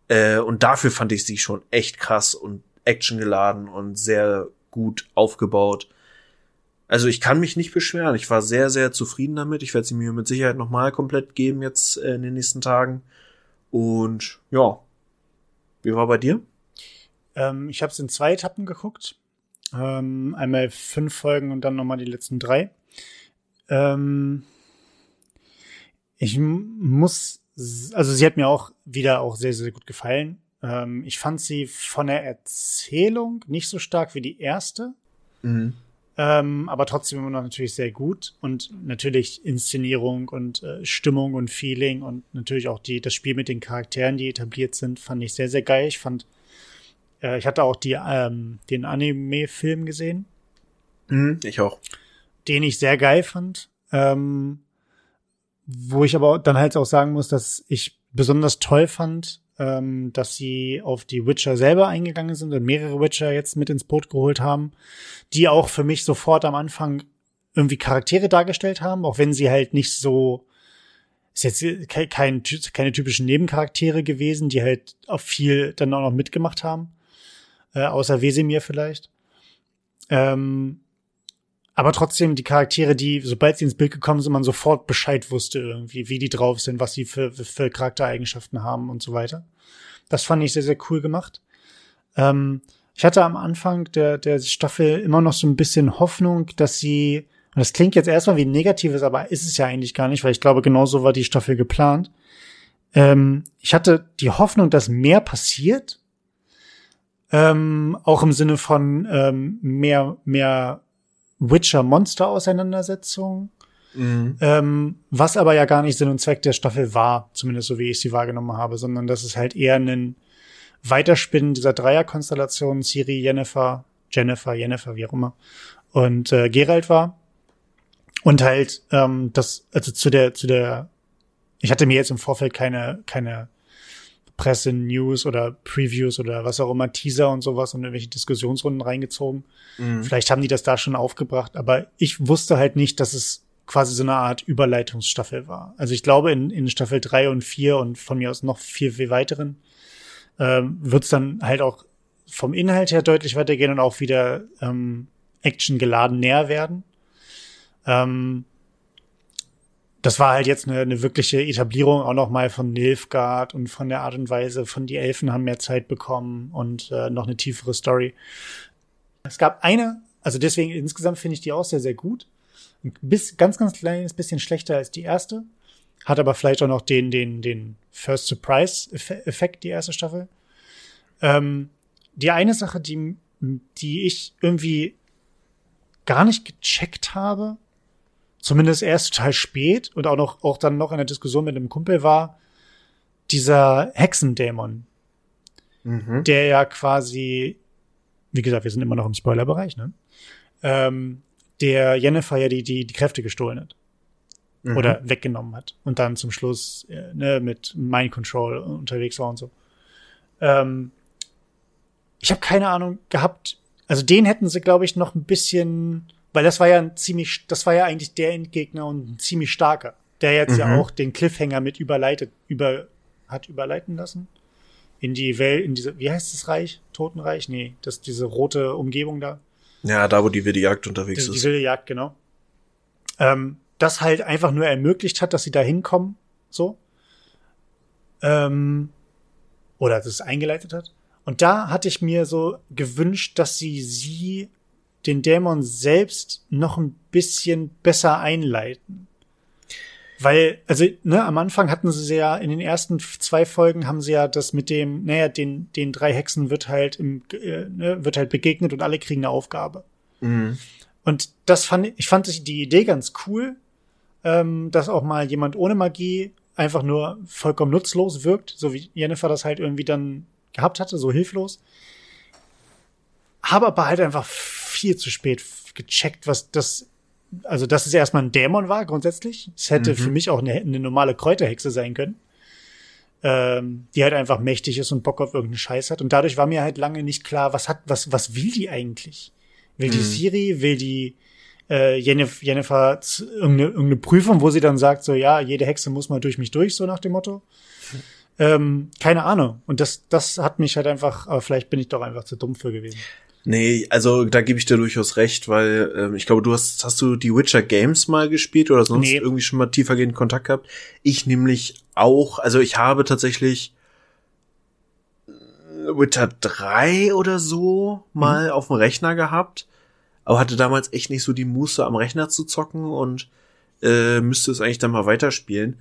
Äh, und dafür fand ich sie schon echt krass und actiongeladen und sehr gut aufgebaut. Also ich kann mich nicht beschweren. Ich war sehr, sehr zufrieden damit. Ich werde sie mir mit Sicherheit nochmal komplett geben jetzt äh, in den nächsten Tagen. Und ja, wie war bei dir? Ähm, ich habe es in zwei Etappen geguckt. Ähm, einmal fünf Folgen und dann nochmal die letzten drei. Ähm, ich muss, also sie hat mir auch wieder auch sehr, sehr gut gefallen. Ähm, ich fand sie von der Erzählung nicht so stark wie die erste. Mhm. Ähm, aber trotzdem immer noch natürlich sehr gut und natürlich Inszenierung und äh, Stimmung und Feeling und natürlich auch die, das Spiel mit den Charakteren, die etabliert sind, fand ich sehr, sehr geil. Ich fand, äh, ich hatte auch die, ähm, den Anime-Film gesehen. Mhm, ich auch. Den ich sehr geil fand. Ähm, wo ich aber dann halt auch sagen muss, dass ich besonders toll fand, ähm, dass sie auf die Witcher selber eingegangen sind und mehrere Witcher jetzt mit ins Boot geholt haben, die auch für mich sofort am Anfang irgendwie Charaktere dargestellt haben, auch wenn sie halt nicht so ist jetzt kein, kein, keine typischen Nebencharaktere gewesen, die halt auch viel dann auch noch mitgemacht haben, äh, außer Wesemir vielleicht. Ähm, aber trotzdem die Charaktere, die, sobald sie ins Bild gekommen sind, man sofort Bescheid wusste irgendwie, wie die drauf sind, was sie für, für Charaktereigenschaften haben und so weiter. Das fand ich sehr, sehr cool gemacht. Ähm, ich hatte am Anfang der, der Staffel immer noch so ein bisschen Hoffnung, dass sie, und das klingt jetzt erstmal wie ein negatives, aber ist es ja eigentlich gar nicht, weil ich glaube, genauso war die Staffel geplant. Ähm, ich hatte die Hoffnung, dass mehr passiert. Ähm, auch im Sinne von ähm, mehr, mehr Witcher-Monster-Auseinandersetzung. Mhm. Ähm, was aber ja gar nicht Sinn und Zweck der Staffel war, zumindest so wie ich sie wahrgenommen habe, sondern dass es halt eher ein Weiterspinnen dieser Dreierkonstellation Siri, Jennifer, Jennifer, Jennifer, wie auch immer, und äh, Gerald war. Und halt, ähm, das, also zu der, zu der, ich hatte mir jetzt im Vorfeld keine, keine Presse, News oder Previews oder was auch immer, Teaser und sowas und irgendwelche Diskussionsrunden reingezogen. Mhm. Vielleicht haben die das da schon aufgebracht, aber ich wusste halt nicht, dass es quasi so eine Art Überleitungsstaffel war. Also ich glaube, in, in Staffel drei und vier und von mir aus noch vier, vier weiteren ähm, wird es dann halt auch vom Inhalt her deutlich weitergehen und auch wieder ähm, Action geladen näher werden. Ähm, das war halt jetzt eine, eine wirkliche Etablierung auch noch mal von Nilfgaard und von der Art und Weise, von die Elfen haben mehr Zeit bekommen und äh, noch eine tiefere Story. Es gab eine, also deswegen insgesamt finde ich die auch sehr, sehr gut. Ein bis, ganz, ganz kleines bisschen schlechter als die erste. Hat aber vielleicht auch noch den, den, den First Surprise Effekt, die erste Staffel. Ähm, die eine Sache, die, die ich irgendwie gar nicht gecheckt habe, zumindest erst total spät und auch noch, auch dann noch in der Diskussion mit einem Kumpel war, dieser Hexendämon, mhm. der ja quasi, wie gesagt, wir sind immer noch im Spoilerbereich, ne? Ähm, der Jennifer ja die, die, die Kräfte gestohlen hat. Mhm. Oder weggenommen hat. Und dann zum Schluss äh, ne, mit Mind Control unterwegs war und so. Ähm, ich habe keine Ahnung gehabt. Also den hätten sie, glaube ich, noch ein bisschen weil das war ja ein ziemlich, das war ja eigentlich der Endgegner und ein ziemlich starker, der jetzt mhm. ja auch den Cliffhanger mit überleitet, über, hat überleiten lassen. In die Welt, in diese, wie heißt das Reich? Totenreich? Nee, das, diese rote Umgebung da. Ja, da, wo die wilde Jagd unterwegs die, ist. Die wilde Jagd, genau. Ähm, das halt einfach nur ermöglicht hat, dass sie da hinkommen, so. Ähm, oder das eingeleitet hat. Und da hatte ich mir so gewünscht, dass sie sie, den Dämon selbst, noch ein bisschen besser einleiten. Weil, also, ne, am Anfang hatten sie ja, in den ersten zwei Folgen haben sie ja das mit dem, naja, den, den drei Hexen wird halt im, äh, ne, wird halt begegnet und alle kriegen eine Aufgabe. Mhm. Und das fand ich, fand ich die Idee ganz cool, ähm, dass auch mal jemand ohne Magie einfach nur vollkommen nutzlos wirkt, so wie Jennifer das halt irgendwie dann gehabt hatte, so hilflos. Habe aber halt einfach viel zu spät gecheckt, was das, also dass es erstmal ein Dämon war grundsätzlich. Es hätte mhm. für mich auch eine, eine, normale Kräuterhexe sein können, ähm, die halt einfach mächtig ist und Bock auf irgendeinen Scheiß hat. Und dadurch war mir halt lange nicht klar, was hat, was, was will die eigentlich? Will mhm. die Siri, will die äh, Jennifer, Jennifer irgendeine, irgendeine Prüfung, wo sie dann sagt, so ja, jede Hexe muss mal durch mich durch, so nach dem Motto. Ähm, keine Ahnung. Und das, das hat mich halt einfach, aber vielleicht bin ich doch einfach zu dumm für gewesen. Nee, also da gebe ich dir durchaus recht, weil ähm, ich glaube, du hast, hast du die Witcher Games mal gespielt oder sonst nee. irgendwie schon mal tiefergehend Kontakt gehabt? Ich nämlich auch, also ich habe tatsächlich äh, Witcher 3 oder so mal mhm. auf dem Rechner gehabt aber hatte damals echt nicht so die Muße am Rechner zu zocken und äh, müsste es eigentlich dann mal weiterspielen.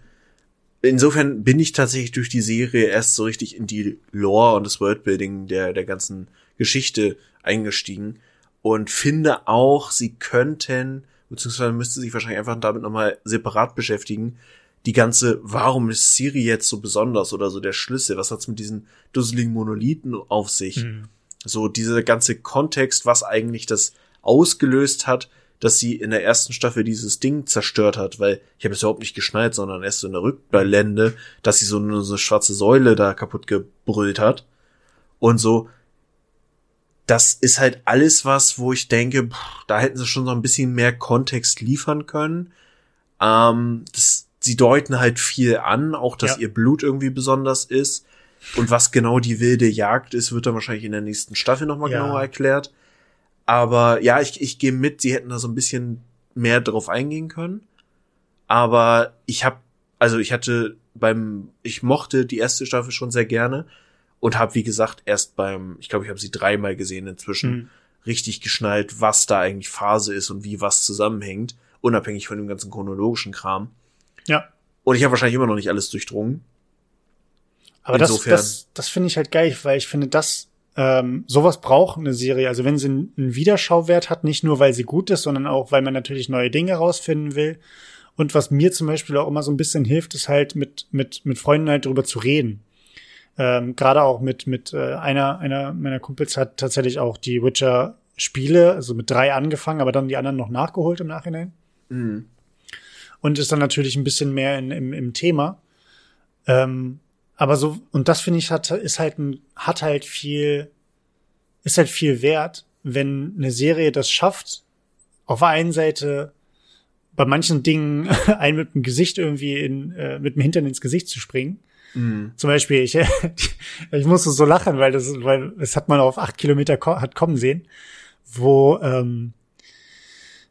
Insofern bin ich tatsächlich durch die Serie erst so richtig in die Lore und das Worldbuilding der, der ganzen Geschichte eingestiegen und finde auch, sie könnten, beziehungsweise müsste sich wahrscheinlich einfach damit nochmal separat beschäftigen, die ganze, warum ist Siri jetzt so besonders oder so der Schlüssel, was hat's mit diesen dusseligen Monolithen auf sich? Mhm. So dieser ganze Kontext, was eigentlich das ausgelöst hat, dass sie in der ersten Staffel dieses Ding zerstört hat, weil ich habe es überhaupt nicht geschnallt, sondern erst so in der Rückblende, dass sie so eine, so eine schwarze Säule da kaputt gebrüllt hat. Und so, das ist halt alles was, wo ich denke, pff, da hätten sie schon so ein bisschen mehr Kontext liefern können. Ähm, das, sie deuten halt viel an, auch dass ja. ihr Blut irgendwie besonders ist. Und was genau die wilde Jagd ist, wird dann wahrscheinlich in der nächsten Staffel nochmal ja. genauer erklärt. Aber ja, ich, ich gehe mit, sie hätten da so ein bisschen mehr drauf eingehen können. Aber ich habe, also ich hatte beim, ich mochte die erste Staffel schon sehr gerne und habe, wie gesagt, erst beim, ich glaube, ich habe sie dreimal gesehen inzwischen, mhm. richtig geschnallt, was da eigentlich Phase ist und wie was zusammenhängt, unabhängig von dem ganzen chronologischen Kram. Ja. Und ich habe wahrscheinlich immer noch nicht alles durchdrungen. Aber Insofern, das, das, das finde ich halt geil, weil ich finde, das ähm, sowas braucht eine Serie. Also wenn sie einen, Wiederschauwert hat, nicht nur weil sie gut ist, sondern auch weil man natürlich neue Dinge rausfinden will. Und was mir zum Beispiel auch immer so ein bisschen hilft, ist halt mit mit mit Freunden halt drüber zu reden. Ähm, Gerade auch mit mit äh, einer einer meiner Kumpels hat tatsächlich auch die Witcher Spiele, also mit drei angefangen, aber dann die anderen noch nachgeholt im Nachhinein. Mhm. Und ist dann natürlich ein bisschen mehr in, im, im Thema. Ähm, aber so, und das finde ich hat, ist halt ein, hat halt viel, ist halt viel wert, wenn eine Serie das schafft, auf der einen Seite bei manchen Dingen einen mit dem Gesicht irgendwie in, äh, mit dem Hintern ins Gesicht zu springen. Mhm. Zum Beispiel, ich, ich musste so lachen, weil das, weil es hat man auf acht Kilometer ko hat kommen sehen, wo, ähm,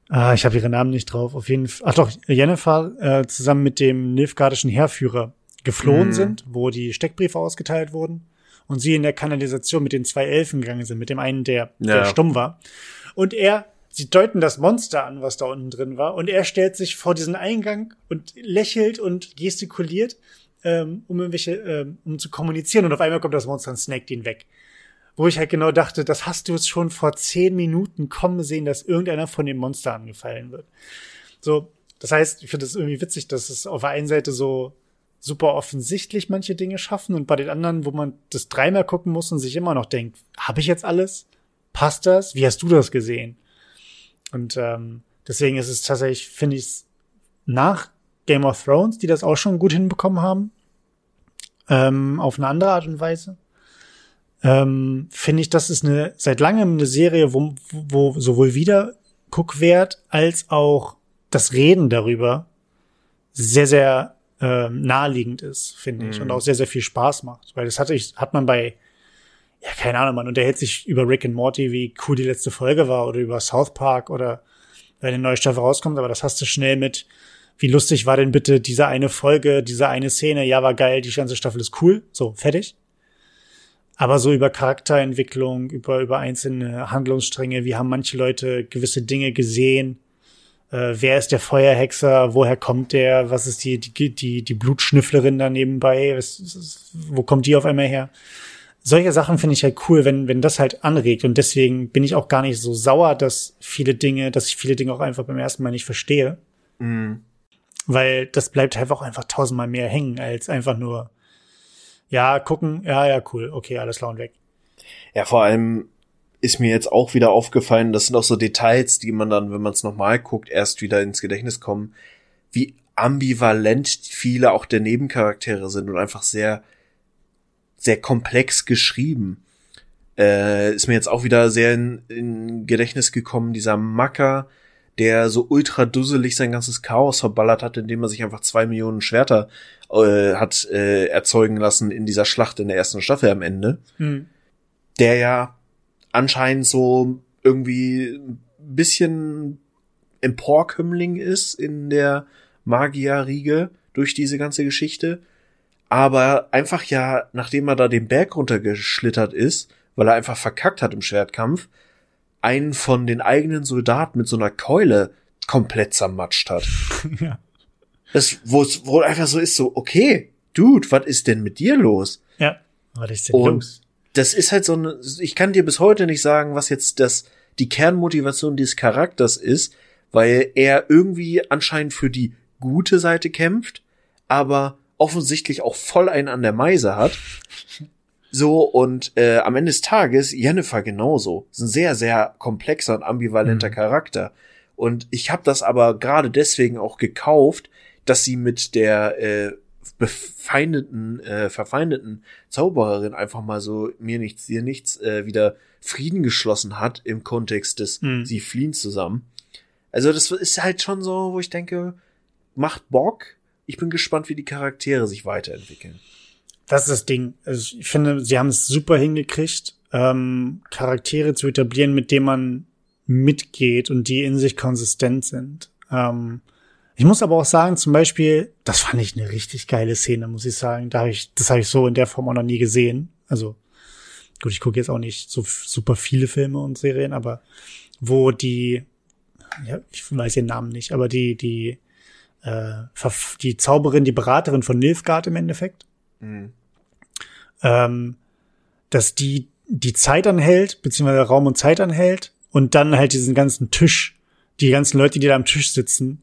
ah, ich habe ihre Namen nicht drauf, auf jeden Fall, ach doch, Jennifer äh, zusammen mit dem nilfgaardischen Heerführer geflohen mhm. sind, wo die Steckbriefe ausgeteilt wurden und sie in der Kanalisation mit den zwei Elfen gegangen sind, mit dem einen, der, ja. der stumm war. Und er, sie deuten das Monster an, was da unten drin war, und er stellt sich vor diesen Eingang und lächelt und gestikuliert, ähm, um irgendwelche, ähm, um zu kommunizieren, und auf einmal kommt das Monster und snackt ihn weg. Wo ich halt genau dachte, das hast du jetzt schon vor zehn Minuten kommen sehen, dass irgendeiner von dem Monster angefallen wird. So, das heißt, ich finde es irgendwie witzig, dass es auf der einen Seite so super offensichtlich manche Dinge schaffen und bei den anderen, wo man das dreimal gucken muss und sich immer noch denkt, habe ich jetzt alles? Passt das? Wie hast du das gesehen? Und ähm, deswegen ist es tatsächlich, finde ich, nach Game of Thrones, die das auch schon gut hinbekommen haben, ähm, auf eine andere Art und Weise, ähm, finde ich, das ist eine seit langem eine Serie, wo, wo sowohl wieder Guckwert als auch das Reden darüber sehr, sehr ähm, naheliegend ist, finde ich, mhm. und auch sehr, sehr viel Spaß macht. Weil das hatte ich, hat man bei, ja, keine Ahnung, man unterhält sich über Rick and Morty, wie cool die letzte Folge war, oder über South Park oder wenn eine neue Staffel rauskommt, aber das hast du schnell mit, wie lustig war denn bitte diese eine Folge, diese eine Szene, ja, war geil, die ganze Staffel ist cool, so, fertig. Aber so über Charakterentwicklung, über, über einzelne Handlungsstränge, wie haben manche Leute gewisse Dinge gesehen, äh, wer ist der Feuerhexer, woher kommt der, was ist die, die, die, die Blutschnüfflerin da nebenbei, was, wo kommt die auf einmal her? Solche Sachen finde ich halt cool, wenn, wenn das halt anregt. Und deswegen bin ich auch gar nicht so sauer, dass viele Dinge, dass ich viele Dinge auch einfach beim ersten Mal nicht verstehe. Mhm. Weil das bleibt halt auch einfach tausendmal mehr hängen, als einfach nur, ja, gucken, ja, ja, cool, okay, alles klar und weg. Ja, vor allem, ist mir jetzt auch wieder aufgefallen, das sind auch so Details, die man dann, wenn man es nochmal guckt, erst wieder ins Gedächtnis kommen, wie ambivalent viele auch der Nebencharaktere sind und einfach sehr, sehr komplex geschrieben. Äh, ist mir jetzt auch wieder sehr in, in Gedächtnis gekommen, dieser Macker, der so ultra dusselig sein ganzes Chaos verballert hat, indem er sich einfach zwei Millionen Schwerter äh, hat äh, erzeugen lassen in dieser Schlacht in der ersten Staffel am Ende. Hm. Der ja anscheinend so irgendwie ein bisschen Emporkömmling ist in der Magierriege durch diese ganze Geschichte. Aber einfach ja, nachdem er da den Berg runtergeschlittert ist, weil er einfach verkackt hat im Schwertkampf, einen von den eigenen Soldaten mit so einer Keule komplett zermatscht hat. ja. Das, wo es wo einfach so ist, so, okay, Dude, was ist denn mit dir los? Ja, was ist denn Und los? das ist halt so eine, ich kann dir bis heute nicht sagen, was jetzt das, die Kernmotivation dieses Charakters ist, weil er irgendwie anscheinend für die gute Seite kämpft, aber offensichtlich auch voll einen an der Meise hat. So, und äh, am Ende des Tages, Jennifer genauso. Ist ein sehr, sehr komplexer und ambivalenter mhm. Charakter. Und ich habe das aber gerade deswegen auch gekauft, dass sie mit der äh, befeindeten, äh, verfeindeten Zaubererin einfach mal so mir nichts, dir nichts äh, wieder Frieden geschlossen hat im Kontext des mhm. sie fliehen zusammen. Also das ist halt schon so, wo ich denke, macht Bock. Ich bin gespannt, wie die Charaktere sich weiterentwickeln. Das ist das Ding. Also ich finde, sie haben es super hingekriegt, ähm, Charaktere zu etablieren, mit denen man mitgeht und die in sich konsistent sind. Ähm, ich muss aber auch sagen, zum Beispiel, das fand ich eine richtig geile Szene, muss ich sagen. Da hab ich, das habe ich so in der Form auch noch nie gesehen. Also gut, ich gucke jetzt auch nicht so super viele Filme und Serien, aber wo die, ja, ich weiß ihren Namen nicht, aber die, die, äh, die Zauberin, die Beraterin von Nilfgaard im Endeffekt, mhm. Ähm, dass die die Zeit anhält, beziehungsweise Raum und Zeit anhält und dann halt diesen ganzen Tisch, die ganzen Leute, die da am Tisch sitzen,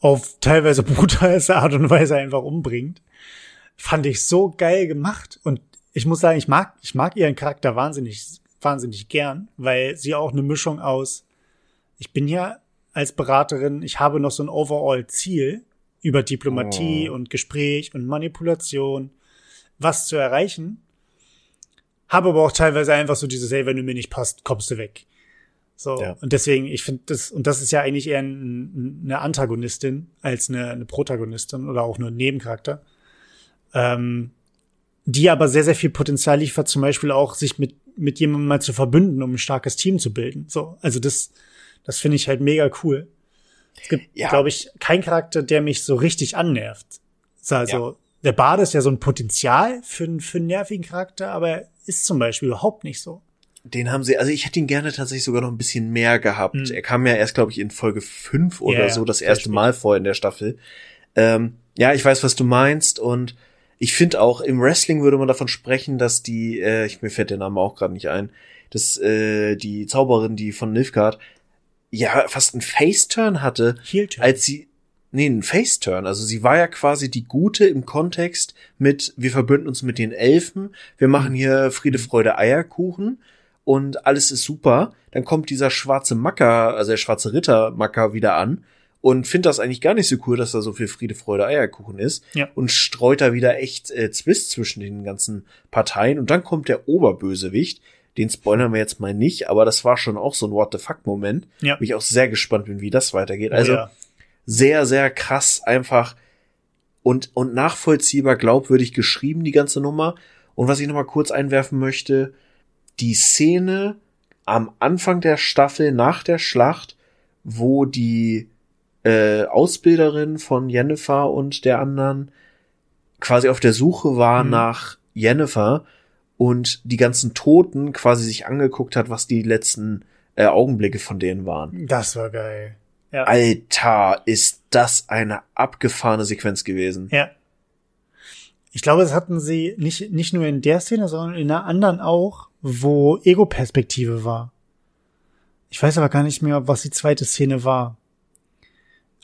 auf teilweise brutalste Art und Weise einfach umbringt. Fand ich so geil gemacht. Und ich muss sagen, ich mag, ich mag ihren Charakter wahnsinnig, wahnsinnig gern, weil sie auch eine Mischung aus, ich bin ja als Beraterin, ich habe noch so ein Overall-Ziel über Diplomatie oh. und Gespräch und Manipulation, was zu erreichen. Habe aber auch teilweise einfach so dieses, hey, wenn du mir nicht passt, kommst du weg. So, ja. und deswegen, ich finde das, und das ist ja eigentlich eher ein, eine Antagonistin als eine, eine Protagonistin oder auch nur ein Nebencharakter. Ähm, die aber sehr, sehr viel Potenzial liefert, zum Beispiel auch sich mit, mit jemandem mal zu verbünden, um ein starkes Team zu bilden. So, also das, das finde ich halt mega cool. Es gibt, ja. glaube ich, keinen Charakter, der mich so richtig annervt. Also, ja. Der Bade ist ja so ein Potenzial für, für einen nervigen Charakter, aber er ist zum Beispiel überhaupt nicht so. Den haben sie, also ich hätte ihn gerne tatsächlich sogar noch ein bisschen mehr gehabt. Mhm. Er kam ja erst, glaube ich, in Folge 5 oder yeah, so das erste Mal vor in der Staffel. Ähm, ja, ich weiß, was du meinst und ich finde auch, im Wrestling würde man davon sprechen, dass die, äh, ich mir fällt der Name auch gerade nicht ein, dass äh, die Zauberin, die von Nilfgaard, ja fast einen Face-Turn hatte, als sie, nee, einen Face-Turn. Also sie war ja quasi die Gute im Kontext mit, wir verbünden uns mit den Elfen, wir machen hier Friede, Freude, Eierkuchen und alles ist super. Dann kommt dieser schwarze Macker, also der schwarze Ritter Macker wieder an und findet das eigentlich gar nicht so cool, dass da so viel Friede, Freude, Eierkuchen ist ja. und streut da wieder echt äh, Zwist zwischen den ganzen Parteien und dann kommt der Oberbösewicht, den spoilern wir jetzt mal nicht, aber das war schon auch so ein What the fuck Moment. Ja. Bin ich auch sehr gespannt bin, wie das weitergeht. Also oh, ja. Sehr, sehr krass einfach und, und nachvollziehbar glaubwürdig geschrieben, die ganze Nummer. Und was ich noch mal kurz einwerfen möchte, die Szene am Anfang der Staffel nach der Schlacht, wo die, äh, Ausbilderin von Jennifer und der anderen quasi auf der Suche war mhm. nach Jennifer und die ganzen Toten quasi sich angeguckt hat, was die letzten äh, Augenblicke von denen waren. Das war geil. Ja. Alter, ist das eine abgefahrene Sequenz gewesen. Ja. Ich glaube, das hatten sie nicht, nicht nur in der Szene, sondern in einer anderen auch, wo Ego-Perspektive war. Ich weiß aber gar nicht mehr, was die zweite Szene war.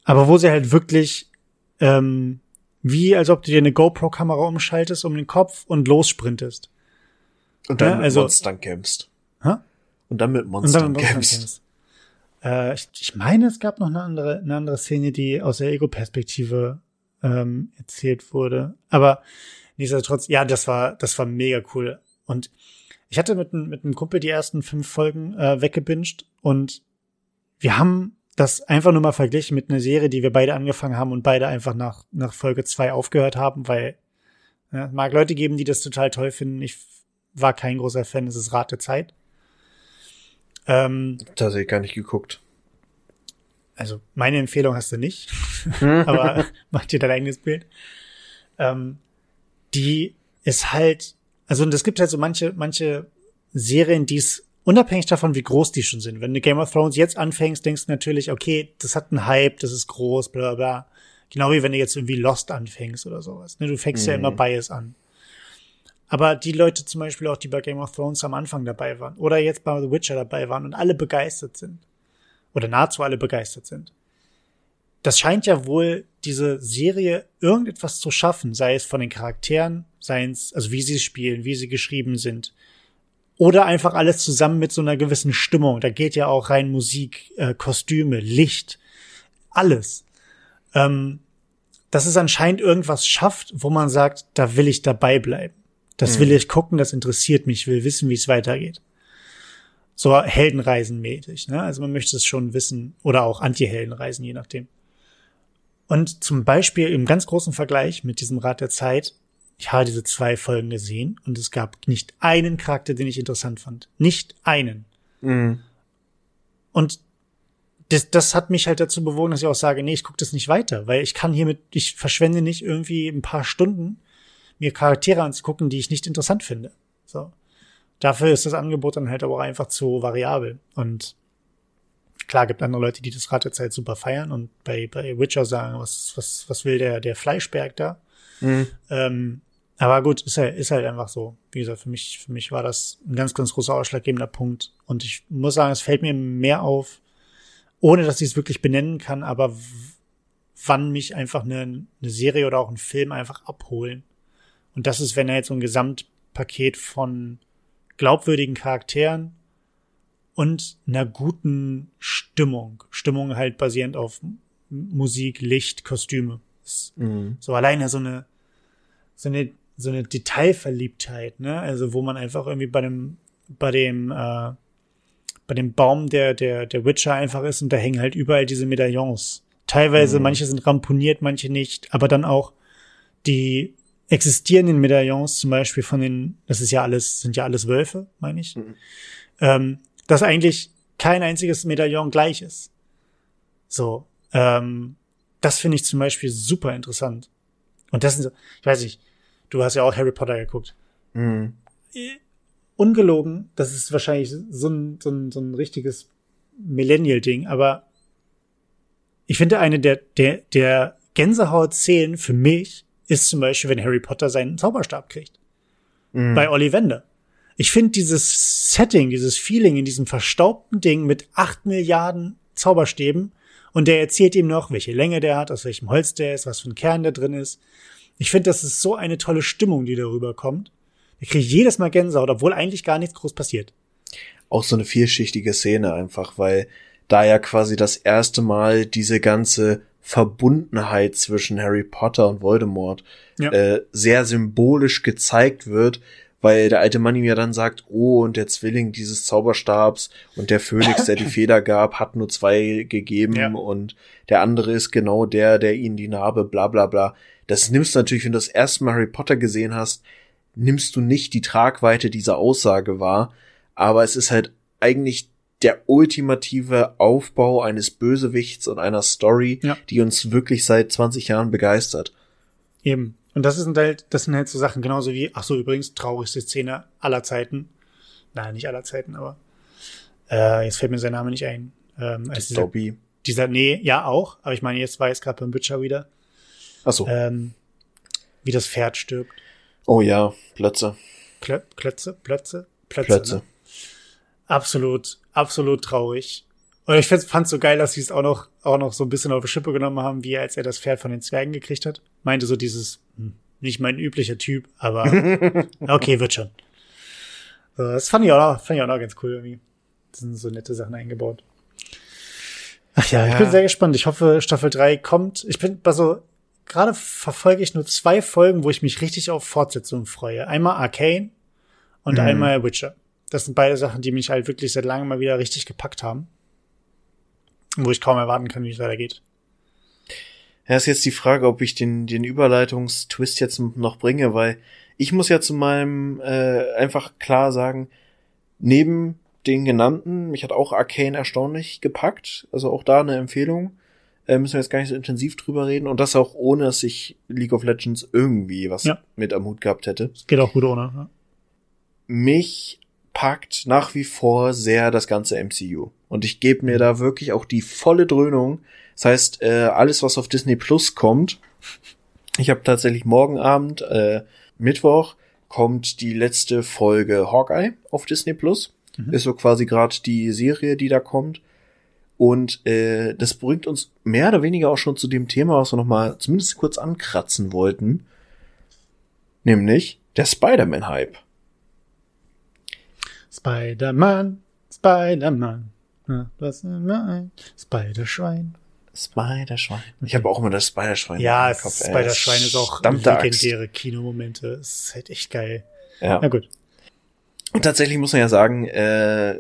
Aber wo sie halt wirklich, ähm, wie als ob du dir eine GoPro-Kamera umschaltest um den Kopf und lossprintest. Und dann ja, mit also, Monstern kämpfst. Hä? Und dann mit Monstern, und dann mit Monstern kämpfst. Äh, ich, ich meine, es gab noch eine andere, eine andere Szene, die aus der Ego-Perspektive ähm, erzählt wurde. Aber nichtsdestotrotz, ja, das war, das war mega cool. Und ich hatte mit, mit einem Kumpel die ersten fünf Folgen äh, weggebinged und wir haben das einfach nur mal verglichen mit einer Serie, die wir beide angefangen haben und beide einfach nach, nach Folge zwei aufgehört haben, weil ja, mag Leute geben, die das total toll finden. Ich war kein großer Fan, es ist Rat der Zeit. Ähm, Tatsächlich gar nicht geguckt. Also meine Empfehlung hast du nicht, aber mach dir dein eigenes Bild. Ähm, die ist halt, also und es gibt halt so manche, manche Serien, die es unabhängig davon, wie groß die schon sind. Wenn du Game of Thrones jetzt anfängst, denkst du natürlich, okay, das hat einen Hype, das ist groß, bla bla bla. Genau wie wenn du jetzt irgendwie Lost anfängst oder sowas. Ne, du fängst mhm. ja immer Bias an. Aber die Leute zum Beispiel auch, die bei Game of Thrones am Anfang dabei waren oder jetzt bei The Witcher dabei waren und alle begeistert sind oder nahezu alle begeistert sind. Das scheint ja wohl diese Serie irgendetwas zu schaffen, sei es von den Charakteren, sei es, also wie sie spielen, wie sie geschrieben sind, oder einfach alles zusammen mit so einer gewissen Stimmung. Da geht ja auch rein Musik, äh, Kostüme, Licht, alles. Ähm, dass es anscheinend irgendwas schafft, wo man sagt, da will ich dabei bleiben. Das mhm. will ich gucken, das interessiert mich, will wissen, wie es weitergeht. So Heldenreisen-mäßig, ne? Also man möchte es schon wissen, oder auch Anti-Heldenreisen, je nachdem. Und zum Beispiel im ganz großen Vergleich mit diesem Rat der Zeit ich habe diese zwei Folgen gesehen und es gab nicht einen Charakter, den ich interessant fand. Nicht einen. Mhm. Und das, das hat mich halt dazu bewogen, dass ich auch sage, nee, ich gucke das nicht weiter, weil ich kann hiermit, ich verschwende nicht irgendwie ein paar Stunden, mir Charaktere anzugucken, die ich nicht interessant finde. So. Dafür ist das Angebot dann halt aber auch einfach zu variabel. Und klar gibt andere Leute, die das Rad der Zeit super feiern und bei, bei Witcher sagen, was, was, was will der, der Fleischberg da? Mhm. Ähm, aber gut, ist halt, ist halt einfach so. Wie gesagt, für mich, für mich war das ein ganz, ganz großer ausschlaggebender Punkt. Und ich muss sagen, es fällt mir mehr auf, ohne dass ich es wirklich benennen kann, aber wann mich einfach eine, eine Serie oder auch ein Film einfach abholen. Und das ist, wenn er jetzt so ein Gesamtpaket von glaubwürdigen Charakteren und einer guten Stimmung. Stimmung halt basierend auf Musik, Licht, Kostüme. Mhm. So alleine so eine, so eine so eine Detailverliebtheit, ne? Also wo man einfach irgendwie bei dem bei dem äh, bei dem Baum der der der Witcher einfach ist und da hängen halt überall diese Medaillons. Teilweise mhm. manche sind ramponiert, manche nicht, aber dann auch die existierenden Medaillons, zum Beispiel von den, das ist ja alles, sind ja alles Wölfe, meine ich, mhm. ähm, dass eigentlich kein einziges Medaillon gleich ist. So, ähm, das finde ich zum Beispiel super interessant. Und das sind so, ich weiß nicht, Du hast ja auch Harry Potter geguckt. Mhm. Ungelogen, das ist wahrscheinlich so ein, so ein, so ein richtiges Millennial-Ding, aber ich finde eine der, der, der Gänsehaut-Szenen für mich ist zum Beispiel, wenn Harry Potter seinen Zauberstab kriegt. Mhm. Bei Ollivander. Ich finde dieses Setting, dieses Feeling in diesem verstaubten Ding mit acht Milliarden Zauberstäben und der erzählt ihm noch, welche Länge der hat, aus welchem Holz der ist, was für ein Kern da drin ist. Ich finde, das ist so eine tolle Stimmung, die darüber kommt. Da kriege ich jedes Mal Gänsehaut, obwohl eigentlich gar nichts groß passiert. Auch so eine vielschichtige Szene einfach, weil da ja quasi das erste Mal diese ganze Verbundenheit zwischen Harry Potter und Voldemort ja. äh, sehr symbolisch gezeigt wird, weil der alte Mann ihm ja dann sagt, oh, und der Zwilling dieses Zauberstabs und der Phönix, der die Feder gab, hat nur zwei gegeben ja. und der andere ist genau der, der ihnen die Narbe, bla bla bla. Das nimmst du natürlich, wenn du das erste Mal Harry Potter gesehen hast, nimmst du nicht die Tragweite dieser Aussage wahr, aber es ist halt eigentlich der ultimative Aufbau eines Bösewichts und einer Story, Ja. die uns wirklich seit 20 Jahren begeistert. Eben. Und das sind halt, das sind halt so Sachen, genauso wie, ach so, übrigens, traurigste Szene aller Zeiten. Nein, nicht aller Zeiten, aber äh, jetzt fällt mir sein Name nicht ein. Ähm, als dieser, dieser, nee, ja auch, aber ich meine, jetzt war es gerade beim Witcher wieder, Achso. ähm, wie das Pferd stirbt. oh ja, Plötze. Klö Klötze, Plötze, Plötze. Plötze. Ne? Absolut, absolut traurig. Und ich fand so geil, dass sie es auch noch, auch noch so ein bisschen auf die Schippe genommen haben, wie als er das Pferd von den Zwergen gekriegt hat. Meinte so dieses, hm, nicht mein üblicher Typ, aber okay, wird schon. So, das fand ich auch noch, fand ich auch noch ganz cool irgendwie. Das sind so nette Sachen eingebaut. Ach ja, ich Ja. bin sehr gespannt. Ich hoffe, Staffel 3 kommt. Ich bin, also, gerade verfolge ich nur zwei Folgen, wo ich mich richtig auf Fortsetzungen freue. Einmal Arcane und Mhm. einmal Witcher. Das sind beide Sachen, die mich halt wirklich seit langem mal wieder richtig gepackt haben. Wo ich kaum erwarten kann, wie es weitergeht. Ja, ist jetzt die Frage, ob ich den, den Überleitungstwist jetzt noch bringe, weil ich muss ja zu meinem äh, einfach klar sagen, neben den genannten, mich hat auch Arcane erstaunlich gepackt, also auch da eine Empfehlung. Äh, müssen wir jetzt gar nicht so intensiv drüber reden und das auch ohne, dass ich League of Legends irgendwie was Ja. mit am Hut gehabt hätte. Es geht auch gut ohne. Ja. mich packt nach wie vor sehr das ganze MCU. Und ich gebe mir da wirklich auch die volle Dröhnung. Das heißt, äh, alles, was auf Disney Plus kommt, ich habe tatsächlich morgen Abend, äh, Mittwoch, kommt die letzte Folge Hawkeye auf Disney Plus. Mhm. Ist so quasi gerade die Serie, die da kommt. Und äh, das bringt uns mehr oder weniger auch schon zu dem Thema, was wir noch mal zumindest kurz ankratzen wollten. Nämlich der Spider-Man-Hype. Spider-Man, Spider-Man. Ja, das Spider-Schwein. Spider-Schwein. Ich habe auch immer das Spider-Schwein. Ja, im Kopf. Spider-Schwein ist auch Verdammte Axt. legendäre Kinomomente. Es ist halt echt geil. Ja. Na gut. Und tatsächlich muss man ja sagen, äh,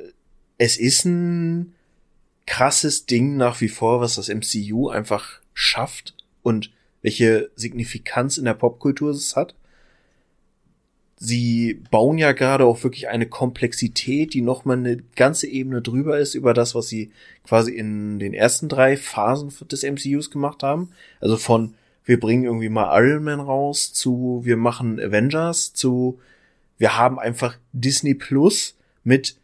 es ist ein krasses Ding nach wie vor, was das MCU einfach schafft und welche Signifikanz in der Popkultur es hat. Sie bauen ja gerade auch wirklich eine Komplexität, die nochmal eine ganze Ebene drüber ist über das, was sie quasi in den ersten drei Phasen des MCUs gemacht haben. Also von wir bringen irgendwie mal Iron Man raus zu wir machen Avengers zu wir haben einfach Disney Plus mit,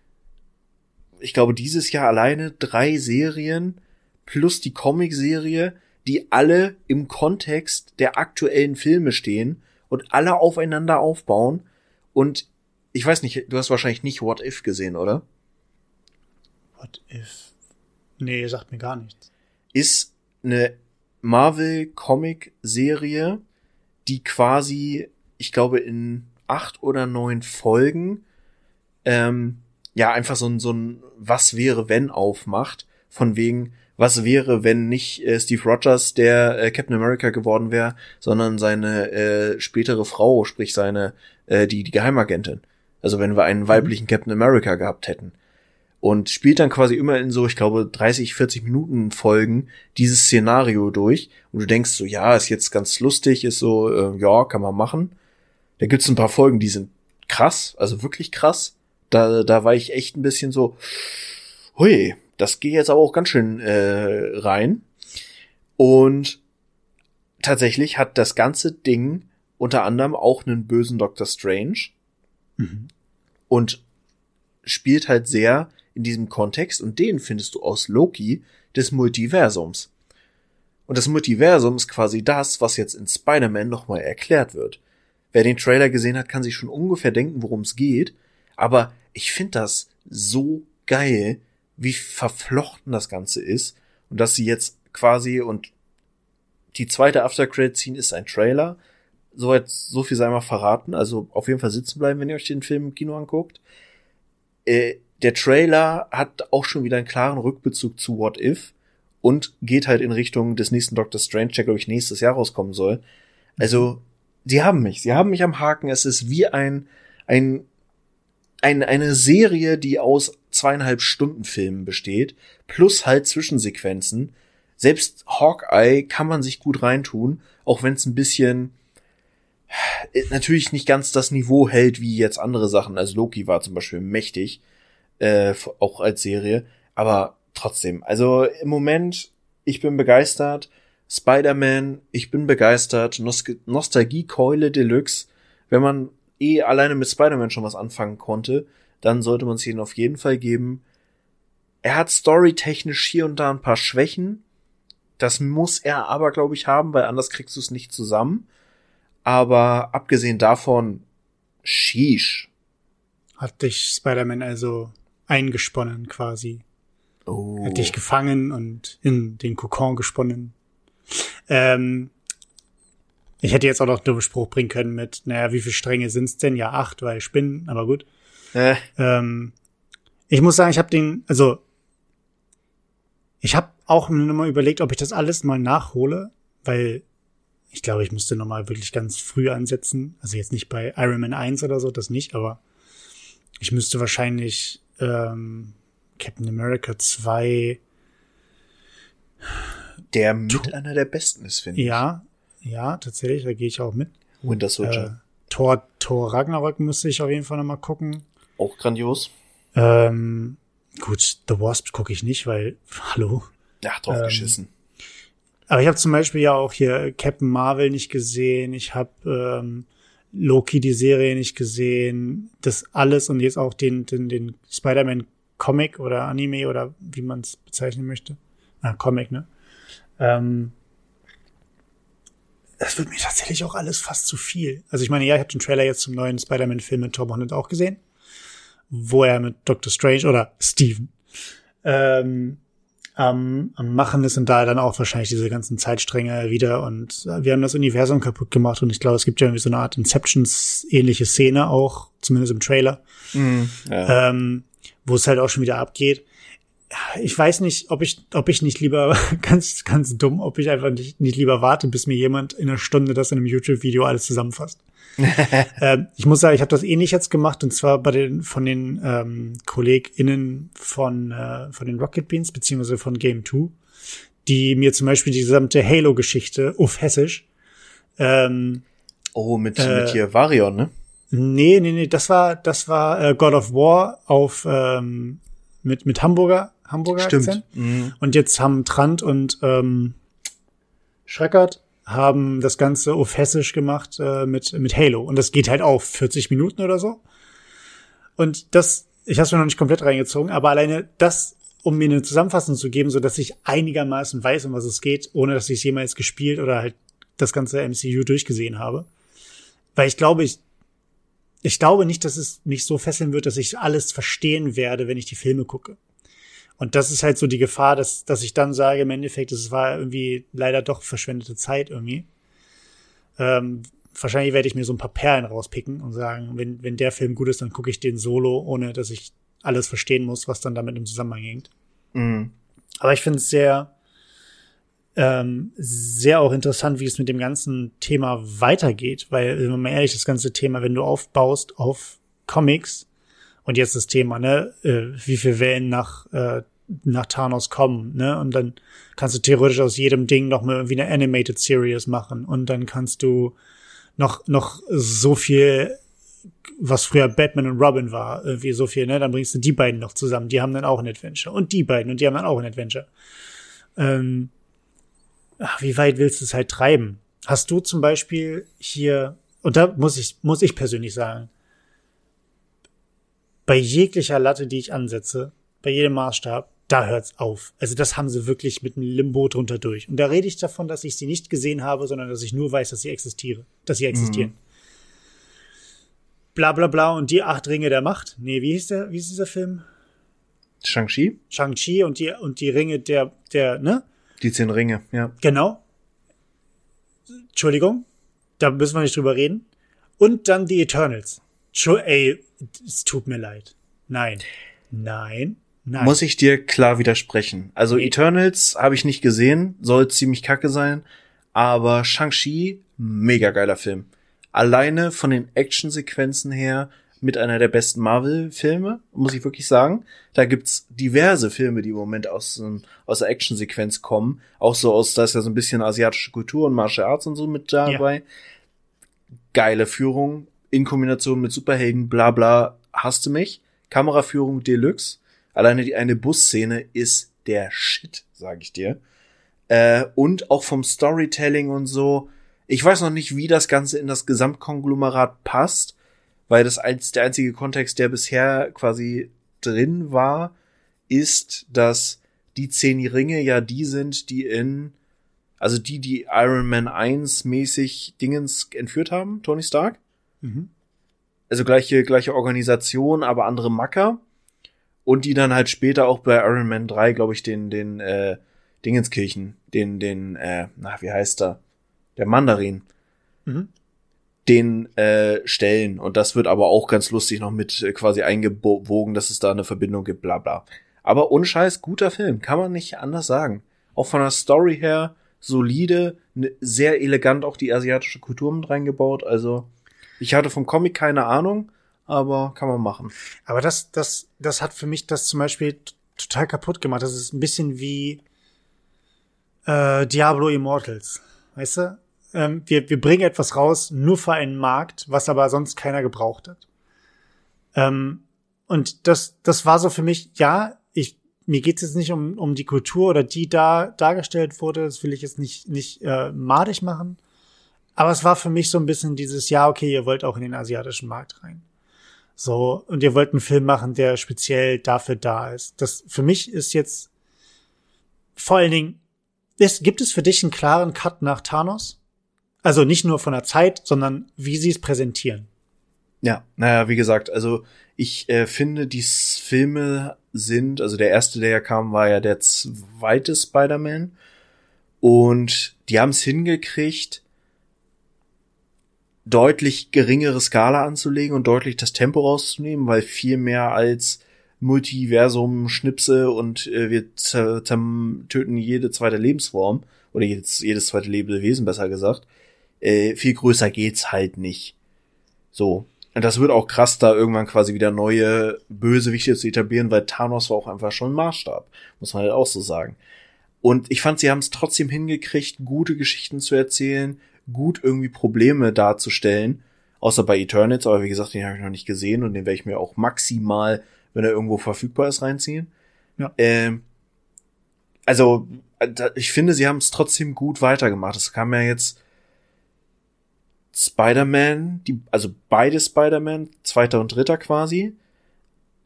ich glaube, dieses Jahr alleine drei Serien plus die Comic-Serie, die alle im Kontext der aktuellen Filme stehen und alle aufeinander aufbauen. Und ich weiß nicht, du hast wahrscheinlich nicht What If gesehen, oder? What if? Nee, sagt mir gar nichts. Ist eine Marvel-Comic-Serie, die quasi, ich glaube, in acht oder neun Folgen ähm, ja einfach so ein, so ein Was wäre wenn aufmacht, von wegen, was wäre, wenn nicht äh, Steve Rogers der äh, Captain America geworden wäre, sondern seine äh, spätere Frau, sprich seine, äh, die, die Geheimagentin. Also wenn wir einen weiblichen Captain America gehabt hätten. Und spielt dann quasi immer in so, ich glaube, 30, 40 Minuten Folgen dieses Szenario durch. Und du denkst so, ja, ist jetzt ganz lustig, ist so, äh, ja, kann man machen. Da gibt's ein paar Folgen, die sind krass, also wirklich krass. Da, da war ich echt ein bisschen so, hui, das geht jetzt aber auch ganz schön äh, rein. Und tatsächlich hat das ganze Ding unter anderem auch einen bösen Doctor Strange Mhm. und spielt halt sehr in diesem Kontext und den findest du aus Loki des Multiversums. Und das Multiversum ist quasi das, was jetzt in Spider-Man nochmal erklärt wird. Wer den Trailer gesehen hat, kann sich schon ungefähr denken, worum es geht. Aber ich finde das so geil, wie verflochten das Ganze ist. Und dass sie jetzt quasi und die zweite After-Credit-Scene ist ein Trailer. Soweit, so viel sei mal verraten. Also auf jeden Fall sitzen bleiben, wenn ihr euch den Film im Kino anguckt. Äh, der Trailer hat auch schon wieder einen klaren Rückbezug zu What If und geht halt in Richtung des nächsten Doctor Strange, der glaube ich nächstes Jahr rauskommen soll. Also, sie haben mich, sie haben mich am Haken. Es ist wie ein, ein, ein eine Serie, die aus zweieinhalb Stunden Filmen besteht, plus halt Zwischensequenzen. Selbst Hawkeye kann man sich gut reintun, auch wenn es ein bisschen äh, natürlich nicht ganz das Niveau hält wie jetzt andere Sachen. Also Loki war zum Beispiel mächtig. äh, auch als Serie. Aber trotzdem, also im Moment, ich bin begeistert. Spider-Man, ich bin begeistert. Nost Nostalgie-Keule Deluxe. Wenn man eh alleine mit Spider-Man schon was anfangen konnte, dann sollte man es ihnen auf jeden Fall geben. Er hat storytechnisch hier und da ein paar Schwächen. Das muss er aber, glaube ich, haben, weil anders kriegst du es nicht zusammen. Aber abgesehen davon, sheesh. Hat dich Spider-Man also eingesponnen quasi. Oh. Hat dich gefangen und in den Kokon gesponnen. Ähm, ich hätte jetzt auch noch einen dummen Spruch bringen können mit, naja, wie viele Stränge sind's denn? Ja, acht, weil Spinnen, aber gut. Äh. Ähm, ich muss sagen, ich habe den, also ich habe auch nur mal überlegt, ob ich das alles mal nachhole, weil ich glaube, ich müsste nochmal wirklich ganz früh ansetzen. Also jetzt nicht bei Iron Man 1 oder so, das nicht, aber ich müsste wahrscheinlich ähm, Captain America 2 der mit einer der besten ist, finde ich. Ja, ja, tatsächlich, da gehe ich auch mit. Winter Soldier. Äh, Thor, Thor Ragnarok müsste ich auf jeden Fall nochmal gucken. Auch grandios. Ähm, gut, The Wasp gucke ich nicht, weil, hallo. Ja, drauf ähm, geschissen. Aber ich habe zum Beispiel ja auch hier Captain Marvel nicht gesehen. Ich habe ähm, Loki die Serie nicht gesehen. Das alles und jetzt auch den, den, den Spider-Man Comic oder Anime oder wie man es bezeichnen möchte. Ah, Comic, ne? Ähm, das wird mir tatsächlich auch alles fast zu viel. Also ich meine, ja, ich habe den Trailer jetzt zum neuen Spider-Man-Film mit Tom Holland auch gesehen, wo er mit Doctor Strange oder Steven ähm, am, am Machen ist und da dann auch wahrscheinlich diese ganzen Zeitstränge wieder und wir haben das Universum kaputt gemacht und ich glaube, es gibt ja irgendwie so eine Art Inceptions-ähnliche Szene auch, zumindest im Trailer, mm, ja. ähm, wo es halt auch schon wieder abgeht ich weiß nicht, ob ich, ob ich nicht lieber, ganz, ganz dumm, ob ich einfach nicht, nicht lieber warte, bis mir jemand in einer Stunde das in einem YouTube-Video alles zusammenfasst. ähm, ich muss sagen, ich habe das ähnlich jetzt gemacht und zwar bei den von den ähm, KollegInnen von äh, von den Rocket Beans beziehungsweise von Game 2, die mir zum Beispiel die gesamte Halo-Geschichte auf Hessisch. Ähm, oh, mit, äh, mit hier Varion, ne? Nee, nee, nee, das war das war äh, God of War auf ähm, mit mit Hamburger Hamburger Stimmt. Akzent. Mhm. Und jetzt haben Trant und ähm, Schreckert haben das Ganze auf Hessisch gemacht äh, mit, mit Halo. Und das geht halt auf 40 Minuten oder so. Und das, ich habe es mir noch nicht komplett reingezogen, aber alleine das, um mir eine Zusammenfassung zu geben, so dass ich einigermaßen weiß, um was es geht, ohne dass ich es jemals gespielt oder halt das ganze MCU durchgesehen habe. Weil ich glaube, ich, ich glaube nicht, dass es mich so fesseln wird, dass ich alles verstehen werde, wenn ich die Filme gucke. Und das ist halt so die Gefahr, dass, dass ich dann sage, im Endeffekt, es war irgendwie leider doch verschwendete Zeit irgendwie. Ähm, wahrscheinlich werde ich mir so ein paar Perlen rauspicken und sagen, wenn, wenn der Film gut ist, dann gucke ich den solo, ohne dass ich alles verstehen muss, was dann damit im Zusammenhang hängt. Mhm. Aber ich finde es sehr, ähm, sehr auch interessant, wie es mit dem ganzen Thema weitergeht, weil, wenn man ehrlich, das ganze Thema, wenn du aufbaust auf Comics, und jetzt das Thema, ne, äh, wie viel Wellen nach äh, nach Thanos kommen, ne? Und dann kannst du theoretisch aus jedem Ding noch mal irgendwie eine Animated Series machen und dann kannst du noch noch so viel was früher Batman und Robin war, irgendwie so viel, ne? Dann bringst du die beiden noch zusammen, die haben dann auch ein Adventure und die beiden und die haben dann auch ein Adventure. Ähm, ach, wie weit willst du es halt treiben? Hast du zum Beispiel hier und da muss ich muss ich persönlich sagen, bei jeglicher Latte, die ich ansetze, bei jedem Maßstab, da hört's auf. Also das haben sie wirklich mit einem Limbo drunter durch. Und da rede ich davon, dass ich sie nicht gesehen habe, sondern dass ich nur weiß, dass sie existieren, dass sie existieren. Mhm. Bla bla bla und die acht Ringe der Macht. Nee, wie hieß der, wie ist dieser Film? Shang-Chi? Shang-Chi und die, und die Ringe der, der, ne? Die zehn Ringe, ja. Genau. Entschuldigung. Da müssen wir nicht drüber reden. Und dann die Eternals. Ey, es tut mir leid. Nein. Nein. Nein. Muss ich dir klar widersprechen. Also. Eternals habe ich nicht gesehen, soll ziemlich kacke sein, aber Shang-Chi, mega geiler Film. Alleine von den Actionsequenzen her mit einer der besten Marvel-Filme, muss ich wirklich sagen. Da gibt's diverse Filme, die im Moment aus, aus der Actionsequenz kommen. Auch so aus, da ist ja so ein bisschen asiatische Kultur und Martial Arts und so mit dabei. Ja. Geile Führung in Kombination mit Superhelden, bla bla, hasste mich Kameraführung Deluxe. Alleine die eine Busszene ist der Shit, sag ich dir. Äh, und auch vom Storytelling und so. Ich weiß noch nicht, wie das Ganze in das Gesamtkonglomerat passt, weil das als der einzige Kontext, der bisher quasi drin war, ist, dass die zehn Ringe ja die sind, die in, also die, die Iron Man 1 mäßig Dingens entführt haben, Tony Stark. Mhm. Also gleiche, gleiche Organisation, aber andere Macker. Und die dann halt später auch bei Iron Man 3, glaube ich, den, den, äh, Dingenskirchen, den, den, äh, na, wie heißt er? Der Mandarin. Mhm. Den äh, stellen. Und das wird aber auch ganz lustig noch mit äh, quasi eingewogen, dass es da eine Verbindung gibt, bla bla. Aber unscheiß, guter Film, kann man nicht anders sagen. Auch von der Story her solide, ne, sehr elegant auch die asiatische Kultur mit reingebaut. Also ich hatte vom Comic keine Ahnung, aber kann man machen. Aber das, das, das hat für mich das zum Beispiel total kaputt gemacht. Das ist ein bisschen wie äh, Diablo Immortals. Weißt du? Ähm, wir, wir bringen etwas raus, nur für einen Markt, was aber sonst keiner gebraucht hat. Ähm, und das, das war so für mich, ja, ich, mir geht es jetzt nicht um, um die Kultur oder die da dargestellt wurde, das will ich jetzt nicht, nicht äh, madig machen. Aber es war für mich so ein bisschen dieses, ja, okay, ihr wollt auch in den asiatischen Markt rein. So, und ihr wollt einen Film machen, der speziell dafür da ist. Das für mich ist jetzt vor allen Dingen, ist, gibt es für dich einen klaren Cut nach Thanos? Also nicht nur von der Zeit, sondern wie sie es präsentieren. Ja, naja, wie gesagt, also ich äh, finde, die Filme sind, also der erste, der ja kam, war ja der zweite Spider-Man. Und die haben es hingekriegt, deutlich geringere Skala anzulegen und deutlich das Tempo rauszunehmen, weil viel mehr als Multiversum Schnipse und äh, wir töten jede zweite Lebensform oder jedes, jedes zweite Lebewesen besser gesagt. Äh, viel größer geht's halt nicht. So. Und das wird auch krass, da irgendwann quasi wieder neue Bösewichte zu etablieren, weil Thanos war auch einfach schon ein Maßstab. Muss man halt auch so sagen. Und ich fand, sie haben es trotzdem hingekriegt, gute Geschichten zu erzählen, gut irgendwie Probleme darzustellen. Außer bei Eternals, aber wie gesagt, den habe ich noch nicht gesehen und den werde ich mir auch maximal, wenn er irgendwo verfügbar ist, reinziehen. Ja. Ähm, also, ich finde, sie haben es trotzdem gut weitergemacht. Es kam ja jetzt Spider-Man, die, also beide Spider-Man, zweiter und dritter quasi.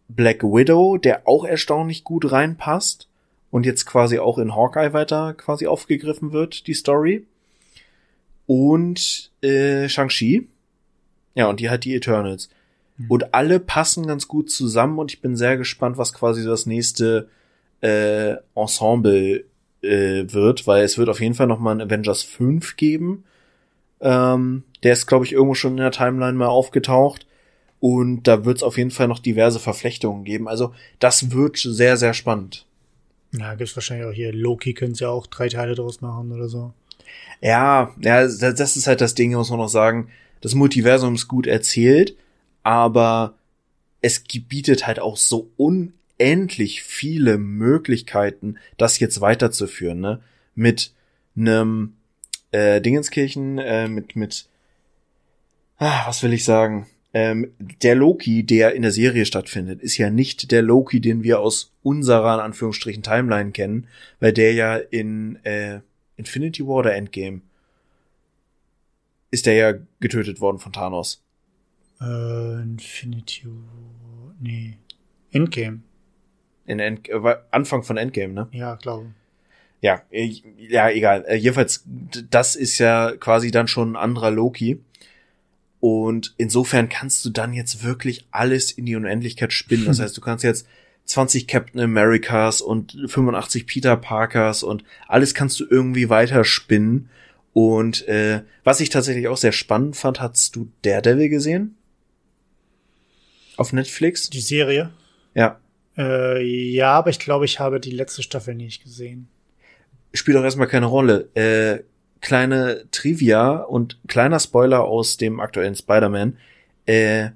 Black Widow, der auch erstaunlich gut reinpasst und jetzt quasi auch in Hawkeye weiter quasi aufgegriffen wird, die Story und äh, Shang-Chi. Ja, und die hat die Eternals. Mhm. Und alle passen ganz gut zusammen und ich bin sehr gespannt, was quasi das nächste äh, Ensemble äh, wird, weil es wird auf jeden Fall noch mal ein Avengers 5 geben. Ähm, der ist, glaube ich, irgendwo schon in der Timeline mal aufgetaucht. Und da wird es auf jeden Fall noch diverse Verflechtungen geben. Also das wird sehr, sehr spannend. Ja, gibt's wahrscheinlich auch hier. Loki können sie ja auch drei Teile draus machen oder so. Ja, ja, das ist halt das Ding, muss man noch sagen. Das Multiversum ist gut erzählt, aber es bietet halt auch so unendlich viele Möglichkeiten, das jetzt weiterzuführen, ne? Mit einem äh, Dingenskirchen, äh, mit, mit, ah, was will ich sagen? Ähm, der Loki, der in der Serie stattfindet, ist ja nicht der Loki, den wir aus unserer, in Anführungsstrichen, Timeline kennen, weil der ja in, äh, Infinity War oder Endgame? Ist der ja getötet worden von Thanos. Äh, Infinity War. Nee. Endgame. In End äh, Anfang von Endgame, ne? Ja, glaube. Ja, äh, ja, egal. Äh, jedenfalls, das ist ja quasi dann schon ein anderer Loki. Und insofern kannst du dann jetzt wirklich alles in die Unendlichkeit spinnen. Das heißt, du kannst jetzt 20 Captain Americas und 85 Peter Parkers und alles kannst du irgendwie weiterspinnen. Und äh, was ich tatsächlich auch sehr spannend fand, hast du Daredevil gesehen? Auf Netflix? Die Serie? Ja. Äh, ja, aber ich glaube, ich habe die letzte Staffel nicht gesehen. Spielt auch erstmal keine Rolle. Äh, kleine Trivia und kleiner Spoiler aus dem aktuellen Spider-Man. Äh,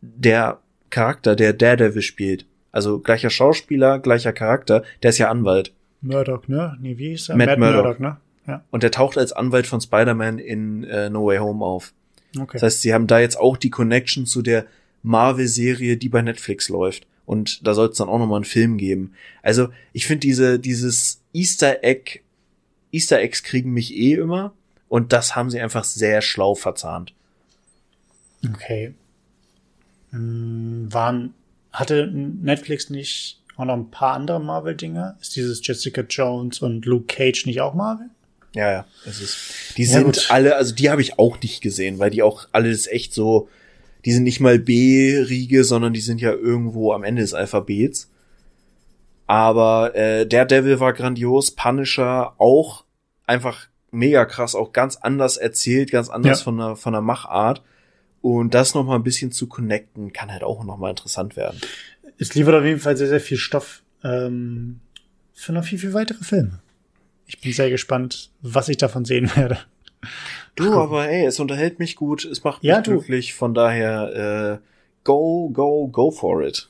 der Charakter, der Daredevil spielt, also gleicher Schauspieler, gleicher Charakter, der ist ja Anwalt. Murdoch, ne? Nee, wie ist er? Matt, Matt Murdock. Murdoch, ne? Ja. Und der taucht als Anwalt von Spider-Man in äh, No Way Home auf. Okay. Das heißt, sie haben da jetzt auch die Connection zu der Marvel-Serie, die bei Netflix läuft. Und da soll es dann auch nochmal einen Film geben. Also, ich finde diese, dieses Easter Egg, Easter Eggs kriegen mich eh immer. Und das haben sie einfach sehr schlau verzahnt. Okay. Hm, waren, hatte Netflix nicht auch noch ein paar andere Marvel-Dinger? Ist dieses Jessica Jones und Luke Cage nicht auch Marvel? Ja, ja, es ist. Die ja, sind gut. alle, also die habe ich auch nicht gesehen, weil die auch alles echt so, die sind nicht mal B-Riege, sondern die sind ja irgendwo am Ende des Alphabets. Aber äh, der Devil war grandios, Punisher auch einfach mega krass, auch ganz anders erzählt, ganz anders ja. von der von der Machart. Und das noch mal ein bisschen zu connecten, kann halt auch noch mal interessant werden. Es liefert auf jeden Fall sehr, sehr viel Stoff ähm, für noch viel, viel weitere Filme. Ich bin sehr gespannt, was ich davon sehen werde. Du, aber ey, es unterhält mich gut, es macht mich ja, glücklich, von daher äh, go, go, go for it.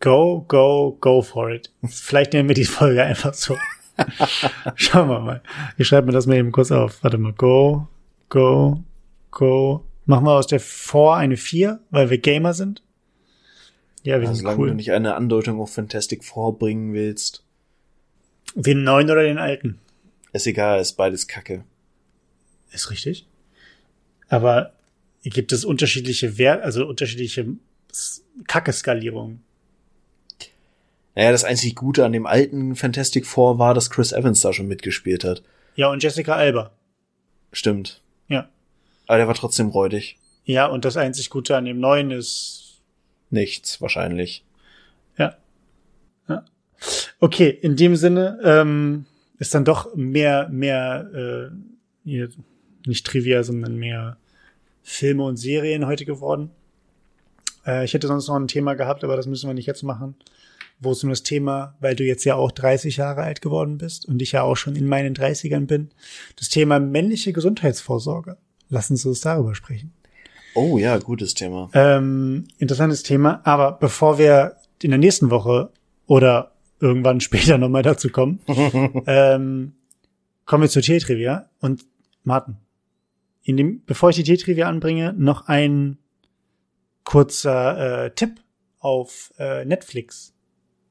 Go, go, go for it. Vielleicht nehmen wir die Folge einfach so. Schauen wir mal. Ich schreibe mir das mal eben kurz auf. Warte mal. Go, go, go. Machen wir aus der 4 eine 4, weil wir Gamer sind? Ja, wir also, sind solange cool. du nicht eine Andeutung auf Fantastic Four bringen willst. Den neuen oder den alten? Ist egal, ist beides Kacke. Ist richtig. Aber gibt es unterschiedliche Wert, also unterschiedliche Kacke-Skalierungen? Naja, das einzig Gute an dem alten Fantastic Four war, dass Chris Evans da schon mitgespielt hat. Ja, und Jessica Alba. Stimmt. Aber der war trotzdem räudig. Ja, und das einzig Gute an dem neuen ist. Nichts, wahrscheinlich. Ja. ja. Okay, in dem Sinne ähm, ist dann doch mehr, mehr, äh, nicht Trivia, sondern mehr Filme und Serien heute geworden. Äh, ich hätte sonst noch ein Thema gehabt, aber das müssen wir nicht jetzt machen. Wo es um das Thema, weil du jetzt ja auch 30 Jahre alt geworden bist und ich ja auch schon in meinen 30ern bin, das Thema männliche Gesundheitsvorsorge. Lassen Sie uns darüber sprechen. Oh ja, gutes Thema. Ähm, interessantes Thema. Aber bevor wir in der nächsten Woche oder irgendwann später nochmal dazu kommen. ähm, kommen wir zur T-Trivia. Und Martin, in dem, bevor ich die T-Trivia anbringe, noch ein kurzer äh, Tipp auf äh, Netflix.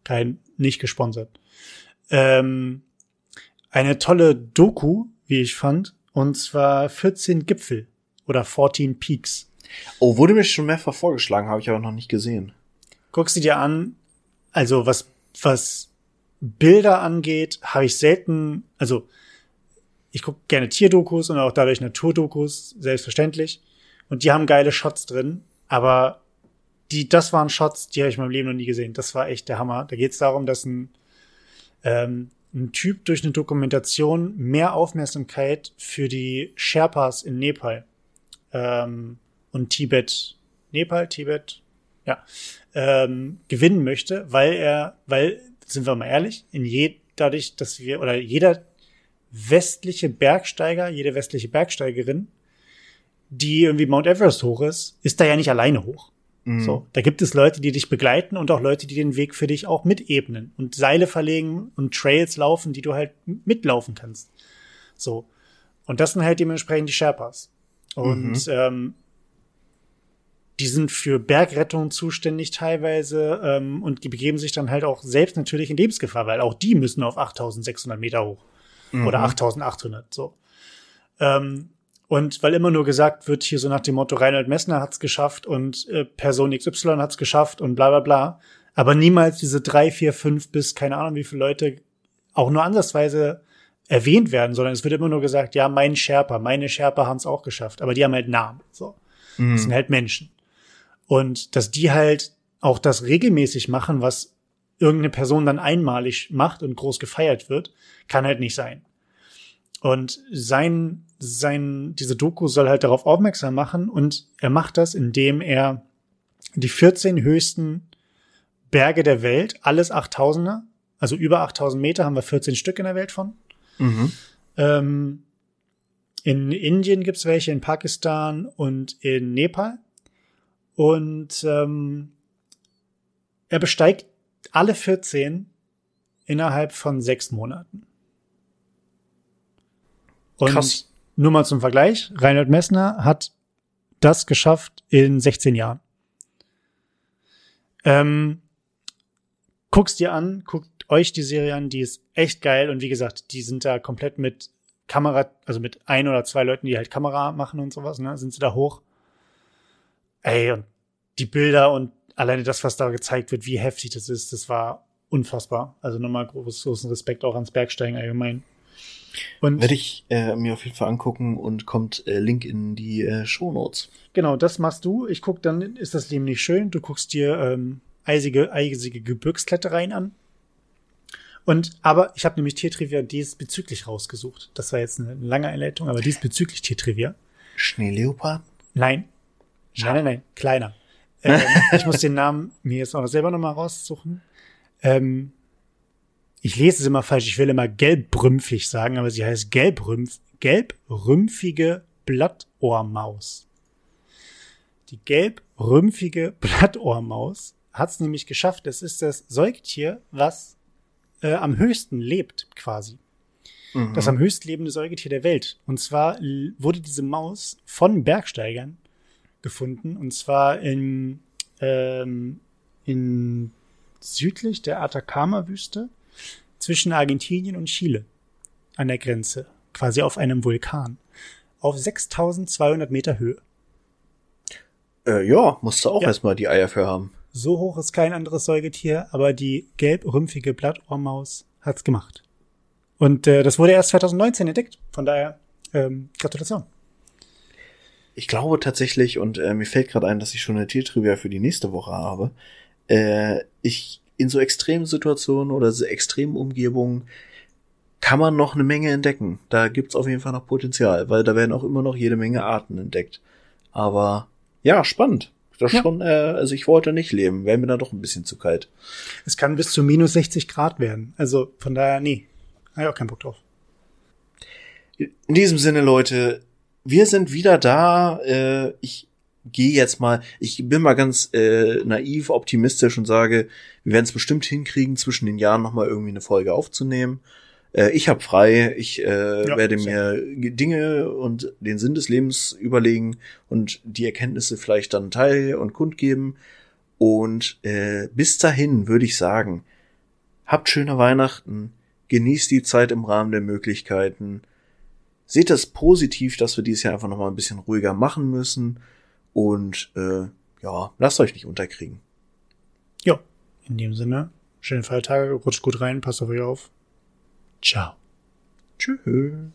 Kein, nicht gesponsert. Ähm, eine tolle Doku, wie ich fand, und zwar 14 Gipfel oder 14 Peaks. Oh, wurde mir schon mehrfach vorgeschlagen, habe ich aber noch nicht gesehen. Guck sie dir an. Also was was Bilder angeht, habe ich selten, also ich gucke gerne Tierdokus und auch dadurch Naturdokus, selbstverständlich. Und die haben geile Shots drin, aber die, das waren Shots, die habe ich in meinem Leben noch nie gesehen. Das war echt der Hammer. Da geht es darum, dass ein, ähm, ein Typ durch eine Dokumentation mehr Aufmerksamkeit für die Sherpas in Nepal ähm, und Tibet, Nepal, Tibet, ja, ähm, gewinnen möchte, weil er, weil, sind wir mal ehrlich, in je, dadurch, dass wir, oder jeder westliche Bergsteiger, jede westliche Bergsteigerin, die irgendwie Mount Everest hoch ist, ist da ja nicht alleine hoch. Mhm. So, da gibt es Leute, die dich begleiten und auch Leute, die den Weg für dich auch mitebnen und Seile verlegen und Trails laufen, die du halt mitlaufen kannst. So. Und das sind halt dementsprechend die Sherpas. Und mhm. ähm, die sind für Bergrettung zuständig teilweise ähm, und die begeben sich dann halt auch selbst natürlich in Lebensgefahr, weil auch die müssen auf 8600 Meter hoch mhm. oder 8800 so. Ähm, und weil immer nur gesagt wird, hier so nach dem Motto, Reinhold Messner hat's geschafft und äh, Person XY hat's geschafft und bla bla bla, aber niemals diese drei, vier, fünf bis keine Ahnung wie viele Leute auch nur ansatzweise erwähnt werden, sondern es wird immer nur gesagt, ja, mein Sherpa, meine Sherpa haben's auch geschafft, aber die haben halt Namen, so. Mhm. Das sind halt Menschen. Und dass die halt auch das regelmäßig machen, was irgendeine Person dann einmalig macht und groß gefeiert wird, kann halt nicht sein. Und sein, sein, diese Doku soll halt darauf aufmerksam machen und er macht das, indem er die 14 höchsten Berge der Welt, alles 8000er, also über 8000 Meter haben wir 14 Stück in der Welt von. Mhm. Ähm, in Indien gibt's welche, in Pakistan und in Nepal. Und ähm, er besteigt alle 14 innerhalb von sechs Monaten. Und Krass. Nur mal zum Vergleich, Reinhold Messner hat das geschafft in 16 Jahren. Ähm, guck's dir an, guckt euch die Serie an, die ist echt geil und wie gesagt, die sind da komplett mit Kamera, also mit ein oder zwei Leuten, die halt Kamera machen und sowas, ne, sind sie da hoch. Ey, und die Bilder und alleine das, was da gezeigt wird, wie heftig das ist, das war unfassbar. Also nochmal großen Respekt auch ans Bergsteigen allgemein. Und werde ich äh, mir auf jeden Fall angucken und kommt äh, Link in die äh, Show Notes. Genau, das machst du. Ich guck dann, ist das Leben nicht schön. Du guckst dir ähm, eisige, eisige Gebirgsklettereien an. Und aber ich habe nämlich Tiertrivia diesbezüglich rausgesucht. Das war jetzt eine lange Einleitung, aber diesbezüglich Tiertrivia. Schneeleopard? Nein. Nein, nein, nein, kleiner. ähm, ich muss den Namen mir jetzt auch selber nochmal raussuchen. Ähm, ich lese es immer falsch, ich will immer gelbrümpfig sagen, aber sie heißt gelbrümpf, gelbrümpfige Blattohrmaus. Die gelbrümpfige Blattohrmaus hat es nämlich geschafft. Es ist das Säugetier, was äh, am höchsten lebt, quasi. Mhm. Das am höchst lebende Säugetier der Welt. Und zwar wurde diese Maus von Bergsteigern gefunden. Und zwar in, ähm, in südlich der Atacama-Wüste zwischen Argentinien und Chile an der Grenze, quasi auf einem Vulkan, auf 6200 Meter Höhe. Äh, ja, musst du auch ja. erstmal die Eier für haben. So hoch ist kein anderes Säugetier, aber die gelb-rümpfige Blattohrmaus hat's gemacht. Und äh, das wurde erst 2019 entdeckt. Von daher ähm, Gratulation. Ich glaube tatsächlich, und äh, mir fällt gerade ein, dass ich schon eine Tiertrivia für die nächste Woche habe. Äh, ich in so extremen Situationen oder so extremen Umgebungen kann man noch eine Menge entdecken. Da gibt's auf jeden Fall noch Potenzial, weil da werden auch immer noch jede Menge Arten entdeckt. Aber ja, spannend. Das ja. schon, äh, also ich wollte nicht leben, wäre mir da doch ein bisschen zu kalt. Es kann bis zu minus 60 Grad werden. Also von daher, nee. Habe ich auch keinen Bock drauf. In diesem Sinne, Leute, wir sind wieder da. Äh, ich gehe jetzt mal, ich bin mal ganz äh, naiv, optimistisch und sage, wir werden es bestimmt hinkriegen, zwischen den Jahren nochmal irgendwie eine Folge aufzunehmen. Äh, ich habe frei, ich äh, ja, werde mir Dinge und den Sinn des Lebens überlegen und die Erkenntnisse vielleicht dann teil und kundgeben. Und äh, bis dahin würde ich sagen, habt schöne Weihnachten, genießt die Zeit im Rahmen der Möglichkeiten. Seht es positiv, dass wir dieses Jahr einfach nochmal ein bisschen ruhiger machen müssen. Und äh, ja, lasst euch nicht unterkriegen. Ja, in dem Sinne, schöne Feiertage, rutscht gut rein, passt auf euch auf. Ciao. Tschüss.